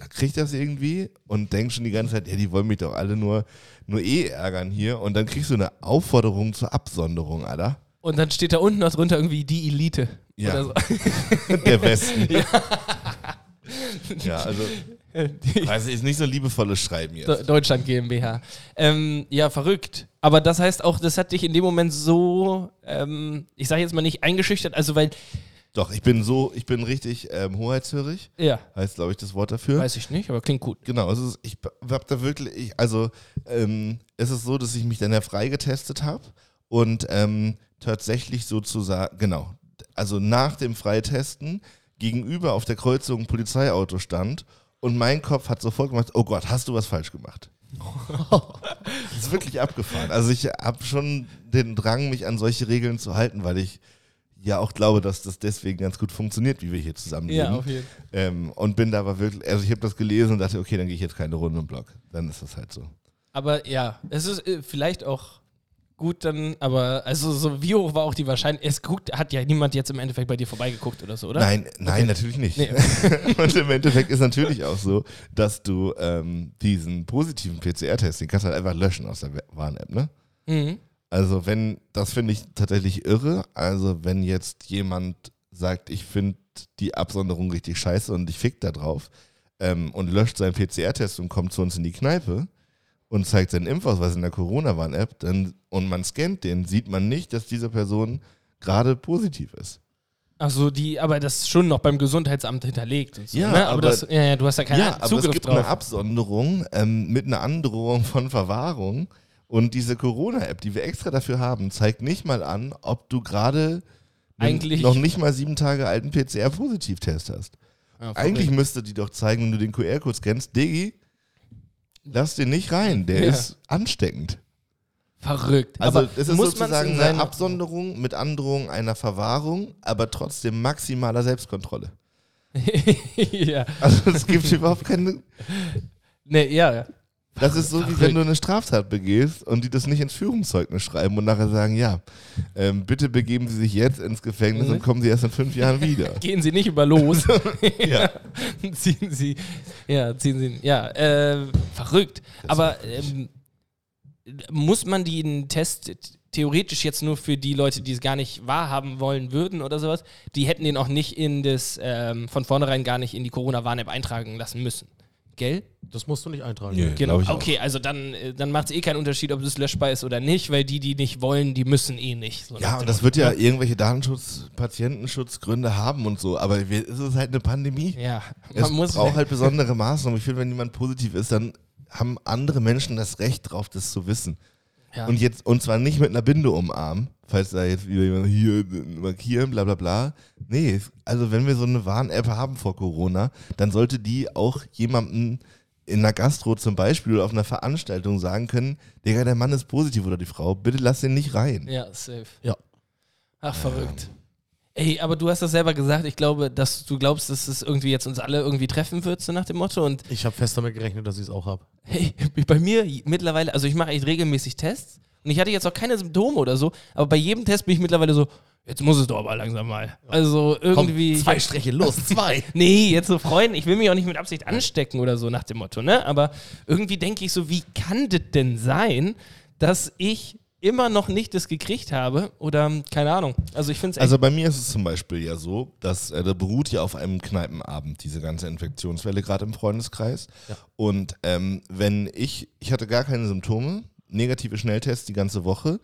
krieg das irgendwie und denk schon die ganze Zeit, ja, die wollen mich doch alle nur, nur eh ärgern hier und dann kriegst du eine Aufforderung zur Absonderung, Alter. Und dann steht da unten noch drunter irgendwie die Elite. Ja. So. Der Westen. ja. also Die Also ist nicht so liebevolles Schreiben jetzt. Deutschland GmbH. Ähm, ja, verrückt. Aber das heißt auch, das hat dich in dem Moment so, ähm, ich sage jetzt mal nicht eingeschüchtert, also weil Doch, ich bin so, ich bin richtig ähm, hoheitshörig, Ja, heißt glaube ich das Wort dafür. weiß ich nicht, aber klingt gut. Genau, es ist, ich habe da wirklich, ich, also ähm, es ist so, dass ich mich dann ja freigetestet habe und ähm, tatsächlich sozusagen, genau, also nach dem Freitesten gegenüber auf der Kreuzung ein Polizeiauto stand und mein Kopf hat sofort gemacht, oh Gott, hast du was falsch gemacht? das ist wirklich abgefahren. Also ich habe schon den Drang, mich an solche Regeln zu halten, weil ich ja auch glaube, dass das deswegen ganz gut funktioniert, wie wir hier zusammenleben. Ja, auf jeden Fall. Ähm, und bin da aber wirklich, also ich habe das gelesen und dachte, okay, dann gehe ich jetzt keine Runde im Blog. Dann ist das halt so. Aber ja, es ist äh, vielleicht auch gut dann, aber also so wie hoch war auch die Wahrscheinlichkeit, es guckt, hat ja niemand jetzt im Endeffekt bei dir vorbeigeguckt oder so, oder? Nein, nein, natürlich nicht. Nee. und im Endeffekt ist natürlich auch so, dass du ähm, diesen positiven PCR-Test, den kannst du halt einfach löschen aus der Warn-App, ne? Mhm. Also wenn, das finde ich tatsächlich irre. Also wenn jetzt jemand sagt, ich finde die Absonderung richtig scheiße und ich fick da drauf ähm, und löscht seinen PCR-Test und kommt zu uns in die Kneipe und zeigt seinen Impfausweis in der Corona-Warn-App und man scannt den, sieht man nicht, dass diese Person gerade positiv ist. Achso, die, aber das ist schon noch beim Gesundheitsamt hinterlegt und so, Ja, ne? aber, aber- das, ja, ja, du hast ja keinen ja, aber Zugriff es gibt drauf. eine Absonderung ähm, mit einer Androhung von Verwahrung. Und diese Corona-App, die wir extra dafür haben, zeigt nicht mal an, ob du gerade Eigentlich- noch nicht mal sieben Tage alten PCR-Positivtest hast. Ja, Eigentlich verrückt. müsste die doch zeigen, wenn du den QR-Code scannst, Diggi, lass den nicht rein, der Ja. ist ansteckend. verrückt. Also aber es ist muss man's sozusagen in eine Absonderung mit Androhung einer Verwahrung, aber trotzdem maximaler Selbstkontrolle. ja. Also es gibt überhaupt keine Nee, ja, ja. Das ist so, wie Verrückt. wenn du eine Straftat begehst und die das nicht ins Führungszeugnis schreiben und nachher sagen, ja, ähm, bitte begeben Sie sich jetzt ins Gefängnis Mhm. und kommen Sie erst in fünf Jahren wieder. Gehen Sie nicht über los. ja. ziehen Sie, ja, ziehen Sie, ja, äh, verrückt. Aber ähm, muss man den Test theoretisch jetzt nur für die Leute, die es gar nicht wahrhaben wollen würden oder sowas, die hätten den auch nicht in das, ähm, von vornherein gar nicht in die Corona-Warn-App eintragen lassen müssen. Gell? Das musst du nicht eintragen. Nö. Genau. Okay, also dann, äh, dann macht es eh keinen Unterschied, ob es löschbar ist oder nicht, weil die, die nicht wollen, die müssen eh nicht. So Ja, und das wird ja ne? irgendwelche Datenschutz-, Patientenschutzgründe haben und so, aber es ist halt eine Pandemie. Ja, Es man muss. braucht halt besondere Maßnahmen. Ich finde, wenn jemand positiv ist, dann haben andere Menschen das Recht drauf, das zu wissen. Ja. Und jetzt, und zwar nicht mit einer Binde umarmen, falls da jetzt wieder jemand hier markieren, bla bla bla. Nee, also wenn wir so eine Warn-App haben vor Corona, dann sollte die auch jemandem in einer Gastro zum Beispiel oder auf einer Veranstaltung sagen können, Digga, der Mann ist positiv oder die Frau, bitte lass den nicht rein. Ja, safe. Ja. Ach, verrückt. Ey, aber du hast das selber gesagt. Ich glaube, dass du glaubst, dass es irgendwie jetzt uns alle irgendwie treffen wird, so nach dem Motto. Und Ich habe fest damit gerechnet, dass ich es auch habe. hey, bei mir mittlerweile, also ich mache echt regelmäßig Tests. Und ich hatte jetzt auch keine Symptome oder so. Aber bei jedem Test bin ich mittlerweile so, jetzt muss es doch aber langsam mal. Also irgendwie. zwei Striche, los, zwei. Nee, jetzt so Freunde, ich will mich auch nicht mit Absicht anstecken oder so nach dem Motto, ne? Aber irgendwie denke ich so, wie kann das denn sein, dass ich immer noch nicht das gekriegt habe? Oder keine Ahnung. Also ich finde es. Also bei mir ist es zum Beispiel ja so, dass äh, da beruht ja auf einem Kneipenabend diese ganze Infektionswelle gerade im Freundeskreis. Ja. Und ähm, wenn ich, ich hatte gar keine Symptome, negative Schnelltests die ganze Woche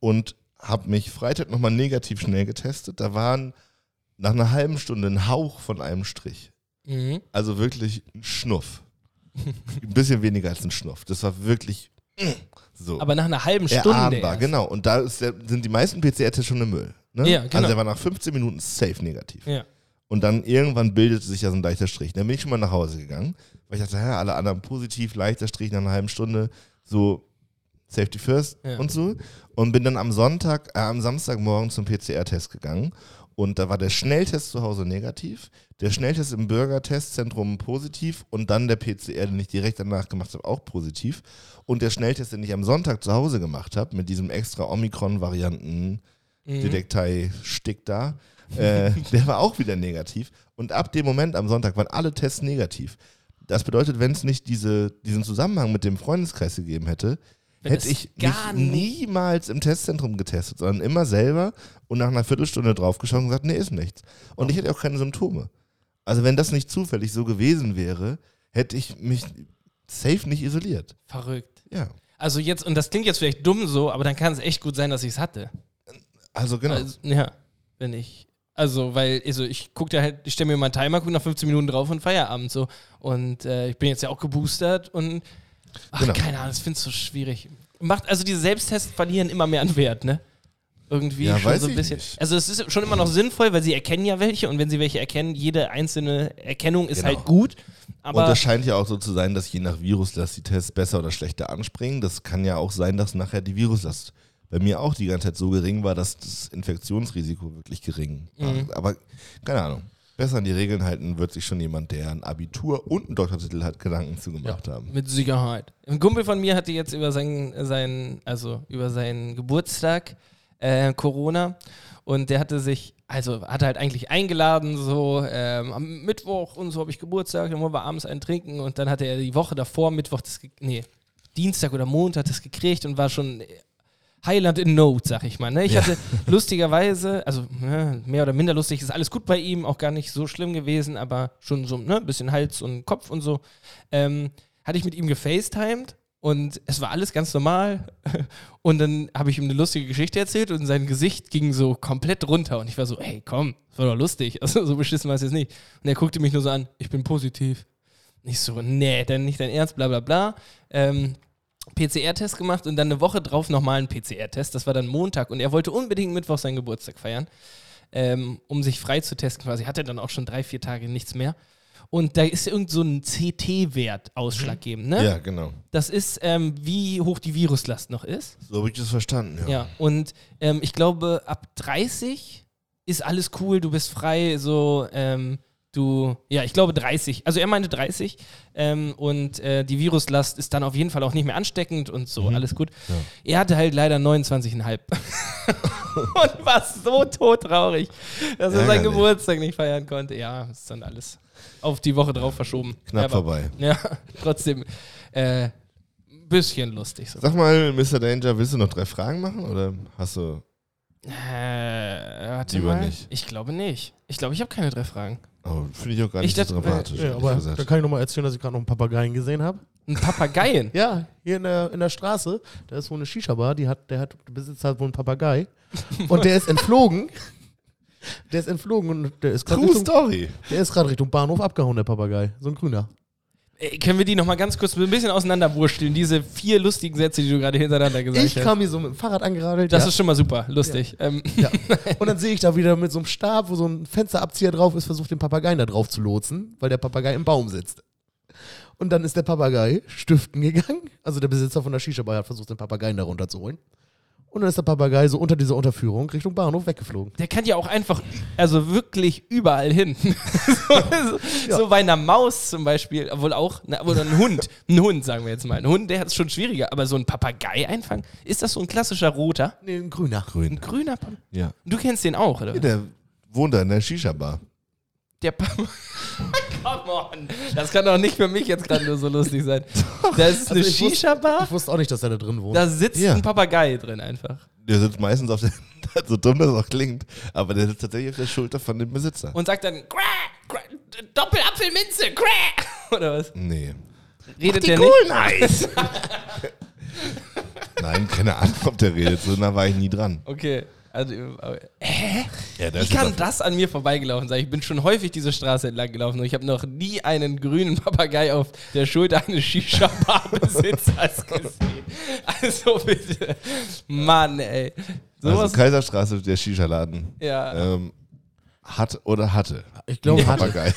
und habe mich Freitag nochmal negativ schnell getestet. Da waren nach einer halben Stunde ein Hauch von einem Strich. mhm. Also wirklich ein Schnuff. ein bisschen weniger als ein Schnuff. Das war wirklich so. Aber nach einer halben Stunde. Erahnbar, erst. genau. Und da der, sind die meisten PCR-Tests schon im Müll. Ne? Ja, genau. Also der war nach 15 Minuten safe negativ. Ja. Und dann irgendwann bildete sich ja so ein leichter Strich. Dann bin ich schon mal nach Hause gegangen, weil ich dachte, ja, alle anderen positiv, leichter Strich nach einer halben Stunde, so Safety First Ja. und so. Und bin dann am Sonntag, äh, am Samstagmorgen zum PCR-Test gegangen. Und da war der Schnelltest zu Hause negativ, der Schnelltest im Bürgertestzentrum positiv und dann der PCR, den ich direkt danach gemacht habe, auch positiv. Und der Schnelltest, den ich am Sonntag zu Hause gemacht habe, mit diesem extra Omikron-Varianten, Mhm. Da, äh, der war auch wieder negativ. Und ab dem Moment am Sonntag waren alle Tests negativ. Das bedeutet, wenn es nicht diese, diesen Zusammenhang mit dem Freundeskreis gegeben hätte, hätte ich gar mich nicht- niemals im Testzentrum getestet, sondern immer selber und nach einer Viertelstunde draufgeschaut und gesagt, nee, ist nichts. Und ich hätte auch keine Symptome. Also wenn das nicht zufällig so gewesen wäre, hätte ich mich safe nicht isoliert. Verrückt. Ja. Also jetzt, und das klingt jetzt vielleicht dumm so, aber dann kann es echt gut sein, dass ich es hatte. Also genau. Also, ja, wenn ich. Also, weil, also ich gucke da halt, ich stelle mir mal einen Timer, gucke nach 15 Minuten drauf und Feierabend so. Und äh, ich bin jetzt ja auch geboostert und ach, Genau. keine Ahnung, das finde ich so schwierig. Macht, also diese Selbsttests verlieren immer mehr an Wert, ne? Irgendwie Ja, schon so ein bisschen. nicht. Also es ist schon immer noch sinnvoll, weil sie erkennen ja welche und wenn sie welche erkennen, jede einzelne Erkennung ist Genau. halt gut. Und Aber das scheint ja auch so zu sein, dass je nach Viruslast die Tests besser oder schlechter anspringen. Das kann ja auch sein, dass nachher die Viruslast bei mir auch die ganze Zeit so gering war, dass das Infektionsrisiko wirklich gering war. Mhm. Aber keine Ahnung. Besser an die Regeln halten wird sich schon jemand, der ein Abitur und einen Doktortitel hat, Gedanken zugemacht haben. Mit Sicherheit. Ein Kumpel von mir hatte jetzt über seinen, seinen also über seinen Geburtstag äh, Corona und der hatte sich, also hatte halt eigentlich eingeladen, so ähm, am Mittwoch und so habe ich Geburtstag, dann wollen wir abends einen trinken und dann hatte er die Woche davor, Mittwoch, das, nee, Dienstag oder Montag das gekriegt und war schon Highland in Note, sag ich mal. Ne? Ich hatte lustigerweise, also ne, mehr oder minder lustig, ist alles gut bei ihm, auch gar nicht so schlimm gewesen, aber schon so ne, ein bisschen Hals und Kopf und so. Ähm, hatte ich mit ihm gefacetimed und es war alles ganz normal. Und dann habe ich ihm eine lustige Geschichte erzählt und sein Gesicht ging so komplett runter. Und ich war so, hey, komm, das war doch lustig. Also so beschissen war es jetzt nicht. Und er guckte mich nur so an, ich bin positiv. Nicht so, nee, dann nicht dein Ernst, bla bla bla. Ähm, PCR-Test gemacht und dann eine Woche drauf nochmal einen PCR-Test. Das war dann Montag und er wollte unbedingt Mittwoch seinen Geburtstag feiern, ähm, um sich frei zu testen quasi. Hatte dann auch schon drei, vier Tage nichts mehr. Und da ist irgend so ein CT-Wert ausschlaggebend. Ne? Ja, genau. Das ist, ähm, wie hoch die Viruslast noch ist. So habe ich das verstanden. Ja. Ja, und ähm, ich glaube, ab 30 ist alles cool, du bist frei, so, ähm, du, ja, ich glaube 30. Also er meinte 30 ähm, und äh, die Viruslast ist dann auf jeden Fall auch nicht mehr ansteckend und so, alles gut. Ja. Er hatte halt leider 29,5 und war so todtraurig, dass er seinen. Geburtstag nicht feiern konnte. Ja, ist dann alles auf die Woche drauf verschoben. Knapp Aber- vorbei. Ja, trotzdem, äh, bisschen lustig. So. Sag mal, Mr. Danger, willst du noch drei Fragen machen oder hast du. Äh, warte Lieber mal. nicht. Ich glaube nicht. Ich glaube, ich habe keine drei Fragen. Oh, Finde ich auch gar Ich nicht so dramatisch. Ja, aber gesagt. da kann ich nochmal erzählen, dass ich gerade noch einen Papageien gesehen habe. Ein Papageien. Ja, hier in der, in der Straße, da ist wohl eine Shisha-Bar, die hat, der hat, der besitzt halt wohl einen Papagei. Und der ist entflogen. Der ist entflogen und der ist gerade True Richtung, Story. der ist gerade Richtung Bahnhof abgehauen, der Papagei. So ein grüner. Äh, können wir die nochmal ganz kurz ein bisschen auseinanderwursteln? Diese vier lustigen Sätze, die du gerade hintereinander gesagt Ich hast. kam hier so mit dem Fahrrad angeradelt. das ja. ist schon mal super, lustig. Ähm, Ja. Und dann sehe ich da wieder mit so einem Stab, wo so ein Fensterabzieher drauf ist, versucht den Papageien da drauf zu lotsen, weil der Papagei im Baum sitzt. Und dann ist der Papagei stiften gegangen. Also der Besitzer von der Shisha-Bar hat versucht, den Papageien da runterzuholen. Und dann ist der Papagei so unter dieser Unterführung Richtung Bahnhof weggeflogen. der kann ja auch einfach, also wirklich überall hin. so, Ja. so bei einer Maus zum Beispiel, obwohl auch, na, oder ein Hund, ein Hund, sagen wir jetzt mal. Ein Hund, der hat es schon schwieriger, aber so ein Papagei einfangen, ist das so ein klassischer roter? Nee, ein grüner. Ein Grün. grüner Papagei? Ja. Du kennst den auch, oder? Der wohnt da in der Shisha-Bar. Der Papa. Come on. Das kann doch nicht für mich jetzt gerade nur so lustig sein. Da ist eine Also ich wusste- Shisha-Bar, Ich wusste auch nicht, dass er da drin wohnt. da sitzt Ja. ein Papagei drin einfach. Der sitzt meistens auf der, so dumm das auch klingt, aber der sitzt tatsächlich auf der Schulter von dem Besitzer. Und sagt dann, Quä, Quä, Doppelapfelminze, Quä. Oder was? nee. Redet der nicht? Nice. Nein, keine Ahnung, ob der redet. So nah war ich nie dran. Okay. Also, äh, Ja, der wie kann das an mir vorbeigelaufen sein? Ich bin schon häufig diese Straße entlang gelaufen und ich habe noch nie einen grünen Papagei auf der Schulter eines Shisha-Bar-Besitzers gesehen. Also bitte. Mann, ey. Sowas. also Kaiserstraße, der Shisha-Laden. ja. Ähm, hat oder hatte. ich glaube, hatte. Papagei.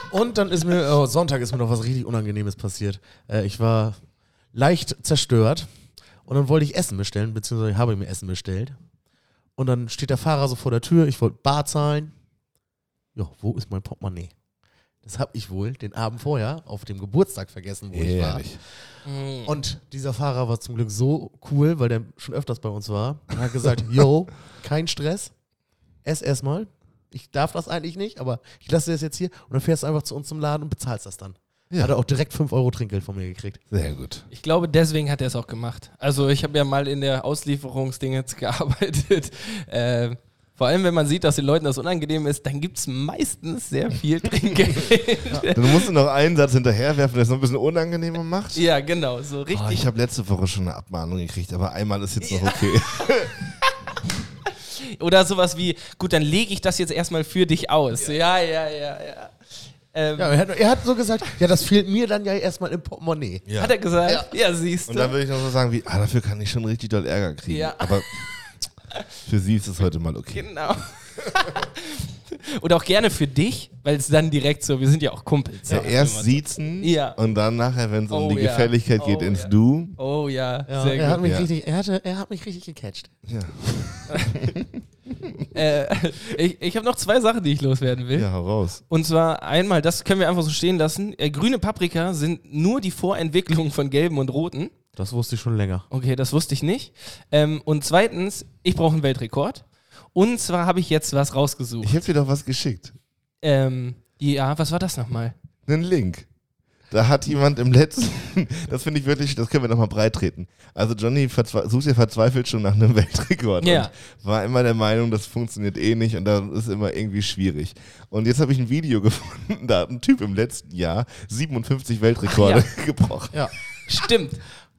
Und dann ist mir, oh, Sonntag ist mir noch was richtig Unangenehmes passiert. Äh, ich war leicht zerstört und dann wollte ich Essen bestellen, beziehungsweise habe ich mir Essen bestellt. Und dann steht der Fahrer so vor der Tür, ich wollte Bar zahlen. Ja, wo ist mein Portemonnaie? Das habe ich wohl den Abend vorher auf dem Geburtstag vergessen, wo ich war. Ehrlich. Mhm. Und dieser Fahrer war zum Glück so cool, weil der schon öfters bei uns war. Und hat gesagt, yo, kein Stress, ess erstmal. Ich darf das eigentlich nicht, aber ich lasse das jetzt hier. Und dann fährst du einfach zu uns zum Laden und bezahlst das dann. Ja. Hat er auch direkt 5 Euro Trinkgeld von mir gekriegt. Sehr gut. Ich glaube, deswegen hat er es auch gemacht. Also ich habe ja mal in der Auslieferungsdingens gearbeitet. Äh, vor allem, wenn man sieht, dass den Leuten das unangenehm ist, dann gibt es meistens sehr viel Trinkgeld. ja. Dann musst du noch einen Satz hinterherwerfen, der es noch ein bisschen unangenehmer macht. genau, so Oh, richtig. ich habe letzte Woche schon eine Abmahnung gekriegt, aber einmal ist jetzt noch okay. Oder sowas wie, gut, dann lege ich das jetzt erstmal für dich aus. Ja, ja, ja, ja. Ähm, Ja, er hat, er hat so gesagt, ja, das fehlt mir dann ja erstmal im Portemonnaie. Ja. Hat er gesagt? Ja, siehst Und du. dann würde ich noch so sagen wie, ah, dafür kann ich schon richtig doll Ärger kriegen. Ja. Aber für sie ist es heute mal okay. Genau. Oder auch gerne für dich, weil es dann direkt so, wir sind ja auch Kumpels. Ja, erst siezen Ja. und dann nachher, wenn es um Oh die ja. Gefälligkeit geht, Oh ins ja. Du. Oh ja, Ja, sehr er, hat gut. mich Ja. richtig, er, hatte, er hat mich richtig gecatcht. Ja, Äh, ich ich habe noch zwei Sachen, die ich loswerden will. ja hau raus. Und zwar einmal, das können wir einfach so stehen lassen. Äh, grüne Paprika sind nur die Vorentwicklung von gelben und roten. Das wusste ich schon länger. Okay, das wusste ich nicht. Ähm, und zweitens, ich brauche einen Weltrekord. Und zwar habe ich jetzt was rausgesucht. Ich habe dir doch was geschickt. Ähm, ja, was war das nochmal? Einen Link. Da hat jemand im letzten, das finde ich wirklich, das können wir nochmal breit treten. Also Johnny sucht ja verzweifelt schon nach einem Weltrekord Ja. und war immer der Meinung, das funktioniert eh nicht und das ist immer irgendwie schwierig. Und jetzt habe ich ein Video gefunden, da hat ein Typ im letzten Jahr 57 Weltrekorde gebrochen Ja. Stimmt.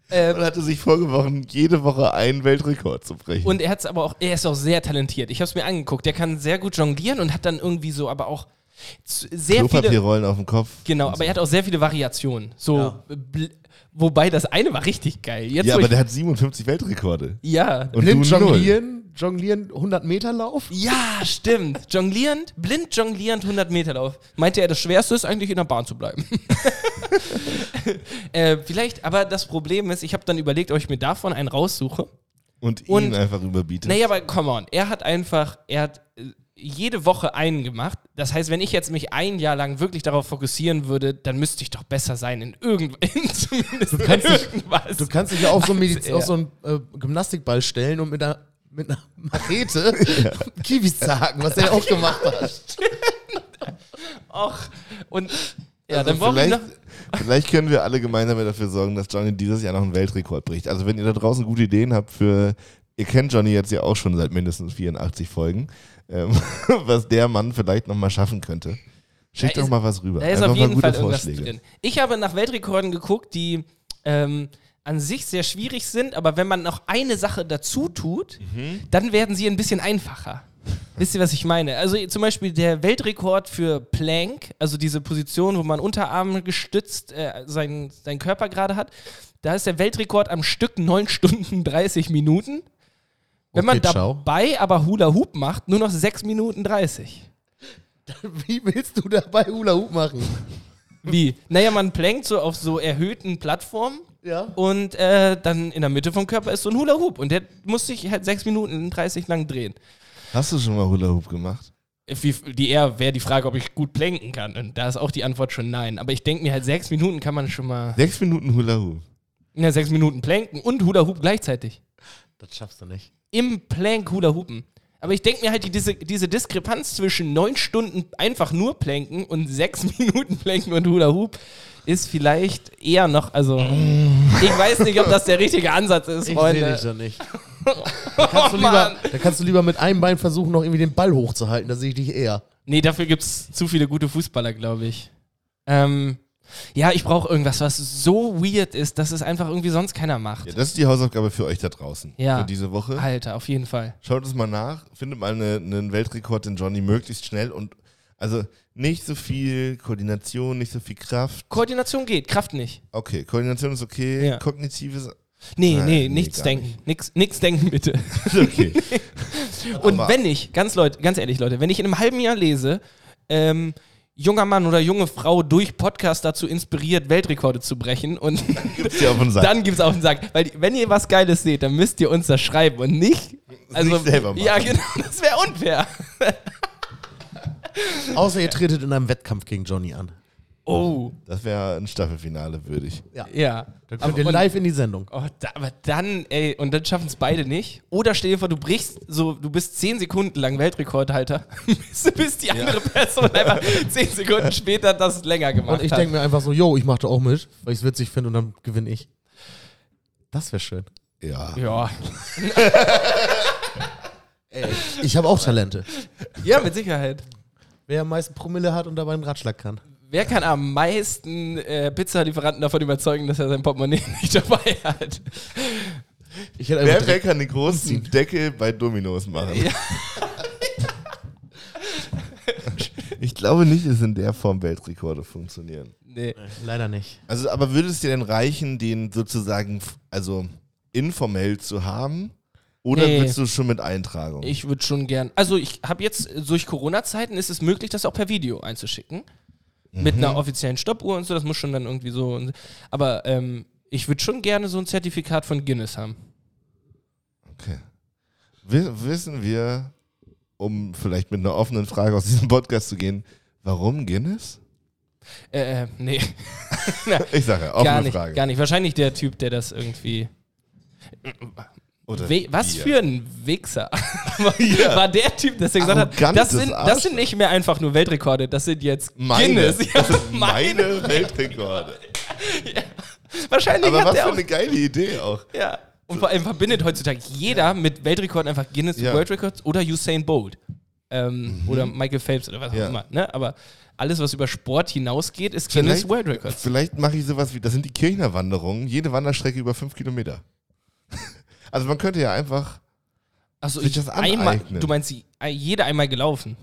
Äh, und hatte sich vorgeworfen, jede Woche einen Weltrekord zu brechen. und er hat's aber auch, er ist auch sehr talentiert. Ich habe es mir angeguckt. Der kann sehr gut jonglieren und hat dann irgendwie so, aber auch sehr viele. Klopapierrollen auf dem Kopf. Genau, aber er hat auch sehr viele Variationen. So, Ja. wobei das eine war richtig geil. Jetzt, Ja, aber der hat 57 Weltrekorde. ja, Und Blind jonglieren, jonglieren 100 Meter Lauf. ja, stimmt. Jonglierend, blind jonglierend 100 Meter Lauf. Meinte er, das Schwerste ist eigentlich in der Bahn zu bleiben. äh, vielleicht, aber das Problem ist, ich habe dann überlegt, ob ich mir davon einen raussuche. Und ihn Und- einfach überbietet. Naja, aber come on, er hat einfach, er hat äh, jede Woche einen gemacht. Das heißt, wenn ich jetzt mich ein Jahr lang wirklich darauf fokussieren würde, dann müsste ich doch besser sein in irgend in zumindest irgendwas. Du kannst dich ja auf so einen, Mediz auf so einen äh, Gymnastikball stellen und mit einer, mit einer Machete Kiwis zagen, was er auch gemacht hat. Och, und ja, Also dann brauche ich vielleicht, noch. vielleicht können wir alle gemeinsam dafür sorgen, dass Johnny dieses Jahr noch einen Weltrekord bricht. Also wenn ihr da draußen gute Ideen habt für, ihr kennt Johnny jetzt ja auch schon seit mindestens 84 Folgen, ähm, was der Mann vielleicht nochmal schaffen könnte. Schickt Da doch ist- mal was rüber. Da ist Einfach auf mal jeden gute Fall irgendwas Vorschläge. drin. Ich habe nach Weltrekorden geguckt, die ähm, an sich sehr schwierig sind, aber wenn man noch eine Sache dazu tut, Mhm. dann werden sie ein bisschen einfacher. Wisst ihr, was ich meine? Also zum Beispiel der Weltrekord für Plank, also diese Position, wo man Unterarme gestützt äh, seinen, seinen Körper gerade hat, da ist der Weltrekord am Stück 9 Stunden 30 Minuten. Wenn man Okay, ciao. dabei aber Hula Hoop macht, nur noch 6 Minuten 30. Wie willst du dabei Hula Hoop machen? Wie? Naja, man plankt so auf so erhöhten Plattformen Ja. und äh, dann in der Mitte vom Körper ist so ein Hula Hoop und der muss sich halt 6 Minuten 30 lang drehen. Hast du schon mal Hula Hoop gemacht? Wie, die eher wäre die Frage, ob ich gut planken kann. Und da ist auch die Antwort schon nein. Aber ich denke mir halt, sechs Minuten kann man schon mal. Sechs Minuten Hula Hoop. Ja, sechs Minuten planken und Hula Hoop gleichzeitig. Das schaffst du nicht. Im Plank Hula Hoopen. Aber ich denke mir halt, die, diese, diese Diskrepanz zwischen neun Stunden einfach nur planken und sechs Minuten planken und Hula Hoop ist vielleicht eher noch, also ich weiß nicht, ob das der richtige Ansatz ist, Ich Freunde. sehe dich da nicht. Da kannst, du Oh, lieber, Mann. da kannst du lieber mit einem Bein versuchen, noch irgendwie den Ball hochzuhalten. Da sehe ich dich eher. Nee, dafür gibt es zu viele gute Fußballer, glaube ich. Ähm, ja, ich brauche irgendwas, was so weird ist, dass es einfach irgendwie sonst keiner macht. Ja, das ist die Hausaufgabe für euch da draußen. Ja. Für diese Woche. Alter, auf jeden Fall. Schaut es mal nach, findet mal eine- einen Weltrekord in Johnny möglichst schnell und also nicht so viel Koordination, nicht so viel Kraft. Koordination geht, Kraft nicht. Okay, Koordination ist okay, Ja. kognitives Nee, Nein, nee, nichts denken. Nix, nix denken, bitte. okay. Und Aber- wenn ich, ganz, Leute, ganz ehrlich, Leute, wenn ich in einem halben Jahr lese, ähm, junger Mann oder junge Frau durch Podcast dazu inspiriert, Weltrekorde zu brechen und Gibt's dir auf den Sack. dann gibt's auf den Sack. Weil wenn ihr was Geiles seht, dann müsst ihr uns das schreiben und nicht. Also, Nicht selber machen. Ja, genau, das wäre unfair. Außer ihr tretet in einem Wettkampf gegen Johnny an. Oh, Das wäre ein Staffelfinale würdig. ja. Dann Aber- könnt ihr live in die Sendung. Oh, da, aber dann, ey, und dann schaffen es beide nicht. Oder stell dir vor, du brichst so, du bist 10 Sekunden lang Weltrekordhalter, bis, die andere Person einfach 10 Sekunden später das länger gemacht Und ich hat. denke mir einfach so, yo, ich mache da auch mit, weil ich es witzig finde und dann gewinne ich. Das wäre schön. Ja. ja. Ich habe auch Talente. ja, mit Sicherheit. Wer am meisten Promille hat und dabei einen Ratschlag kann. Wer kann am meisten äh, Pizzalieferanten davon überzeugen, dass er sein Portemonnaie nicht dabei hat? Ich hätte Wer, wer kann den großen Deckel bei Dominos machen? Ja. Ich glaube nicht, dass in der Form Weltrekorde funktionieren. Nee. leider nicht. Also, aber würde es dir denn reichen, den sozusagen, also informell zu haben? Oder Nee. willst du schon mit Eintragung? Ich würde schon gern. Also ich habe jetzt durch Corona-Zeiten ist es möglich, das auch per Video einzuschicken. Mit einer offiziellen Stoppuhr und so, das muss schon dann irgendwie so. und- Aber ähm, ich würde schon gerne so ein Zertifikat von Guinness haben. Okay. Wi- wissen wir, um vielleicht mit einer offenen Frage aus diesem Podcast zu gehen, warum Guinness? Äh, äh, nee. Ich sage offene gar nicht, Frage. gar nicht. Wahrscheinlich der Typ, der das irgendwie. Oder We was Bier. für ein Wichser. War der Typ, dass er gesagt hat, das sind, das sind nicht mehr einfach nur Weltrekorde, das sind jetzt Meine, Guinness. Ja, sind meine Weltrekorde. Wahrscheinlich Aber hat was der für auch. eine geile Idee auch. Ja. Und vor allem verbindet heutzutage jeder mit Weltrekorden einfach Guinness Ja. World Records oder Usain Bolt. Ähm, Oder Michael Phelps oder was Ja. auch immer. Ne? Aber alles, was über Sport hinausgeht, ist Guinness World Records. Vielleicht mache ich sowas wie, das sind die Kirchner Wanderungen, jede Wanderstrecke über fünf Kilometer. Also man könnte ja einfach, Achso, sich ich das einmal, aneignen. du meinst, die- jede einmal gelaufen.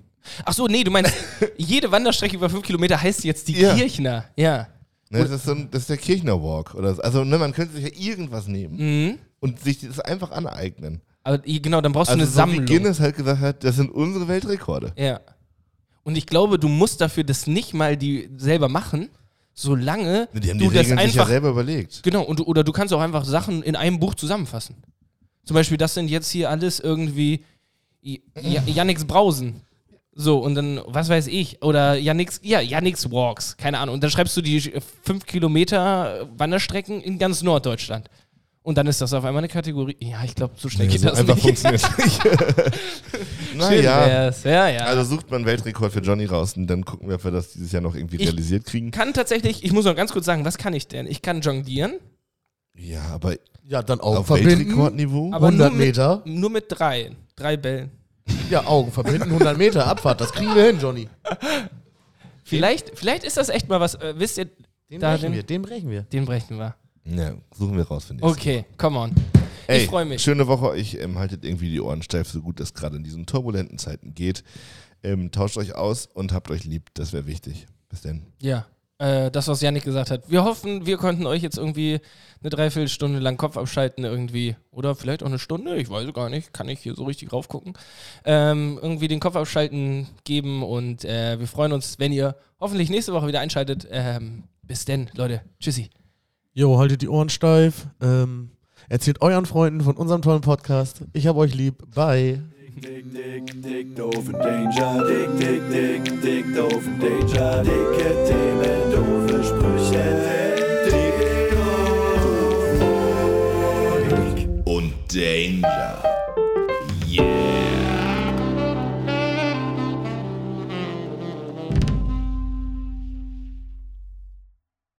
Achso, nee, du meinst, jede Wanderstrecke über fünf Kilometer heißt jetzt die Ja. Kirchner. Ja. ne, das, ist so ein, das ist der Kirchner Walk. Oder so. Also ne, man könnte sich ja irgendwas nehmen Mhm. und sich das einfach aneignen. Aber i- genau, dann brauchst du Also eine so wie Sammlung. Guinness halt gesagt hat, das sind unsere Weltrekorde. Ja. Und ich glaube, du musst dafür das nicht mal die selber machen, solange Die haben du die das Regeln sich ja einfach selber überlegt. Genau, und du, oder du kannst auch einfach Sachen in einem Buch zusammenfassen. Zum Beispiel, das sind jetzt hier alles irgendwie Yannicks Brausen. So, und dann, was weiß ich, oder Yannicks, ja, Yannicks Walks, keine Ahnung. Und dann schreibst du die äh, fünf Kilometer Wanderstrecken in ganz Norddeutschland. Und dann ist das auf einmal eine Kategorie. Ja, ich glaube, so schnell geht so das einfach nicht. funktioniert nicht. Naja. Ja, ja. also sucht man einen Weltrekord für Johnny raus und dann gucken wir, ob wir das dieses Jahr noch irgendwie Ich- realisiert kriegen. kann tatsächlich, ich muss noch ganz kurz sagen, was kann ich denn? Ich kann jonglieren, Ja, aber Ja, dann Augen auf verbinden. Weltrekordniveau? aber 100 nur mit, Meter. nur mit drei. Drei Bällen. Ja, Augen verbinden, 100 Meter Abfahrt. Das kriegen wir hin, Johnny. Vielleicht, vielleicht ist das echt mal was. Äh, wisst ihr, Den Da brechen den- wir, den brechen wir. den brechen wir. Ja, suchen wir raus, finde ich. Okay, come on. Ey, ich freue mich. Schöne Woche euch. Ähm, haltet irgendwie die Ohren steif, so gut es gerade in diesen turbulenten Zeiten geht. Ähm, tauscht euch aus und habt euch lieb. Das wäre wichtig. Bis dann. Ja, äh, das, was Yannick gesagt hat. Wir hoffen, wir konnten euch jetzt irgendwie eine Dreiviertelstunde lang Kopf abschalten irgendwie. Oder vielleicht auch eine Stunde, ich weiß gar nicht. Kann ich hier so richtig raufgucken. Ähm, irgendwie den Kopf abschalten geben und äh, wir freuen uns, wenn ihr hoffentlich nächste Woche wieder einschaltet. Ähm, bis denn, Leute. Tschüssi. Jo, haltet die Ohren steif. Ähm, erzählt euren Freunden von unserem tollen Podcast. Ich hab euch lieb. Bye. Dick, dick, dick, doofen Danger. Dick, dick, dick, dick, doofen Danger. Dicke Themen, doofe Sprüche. Dick und Und Danger.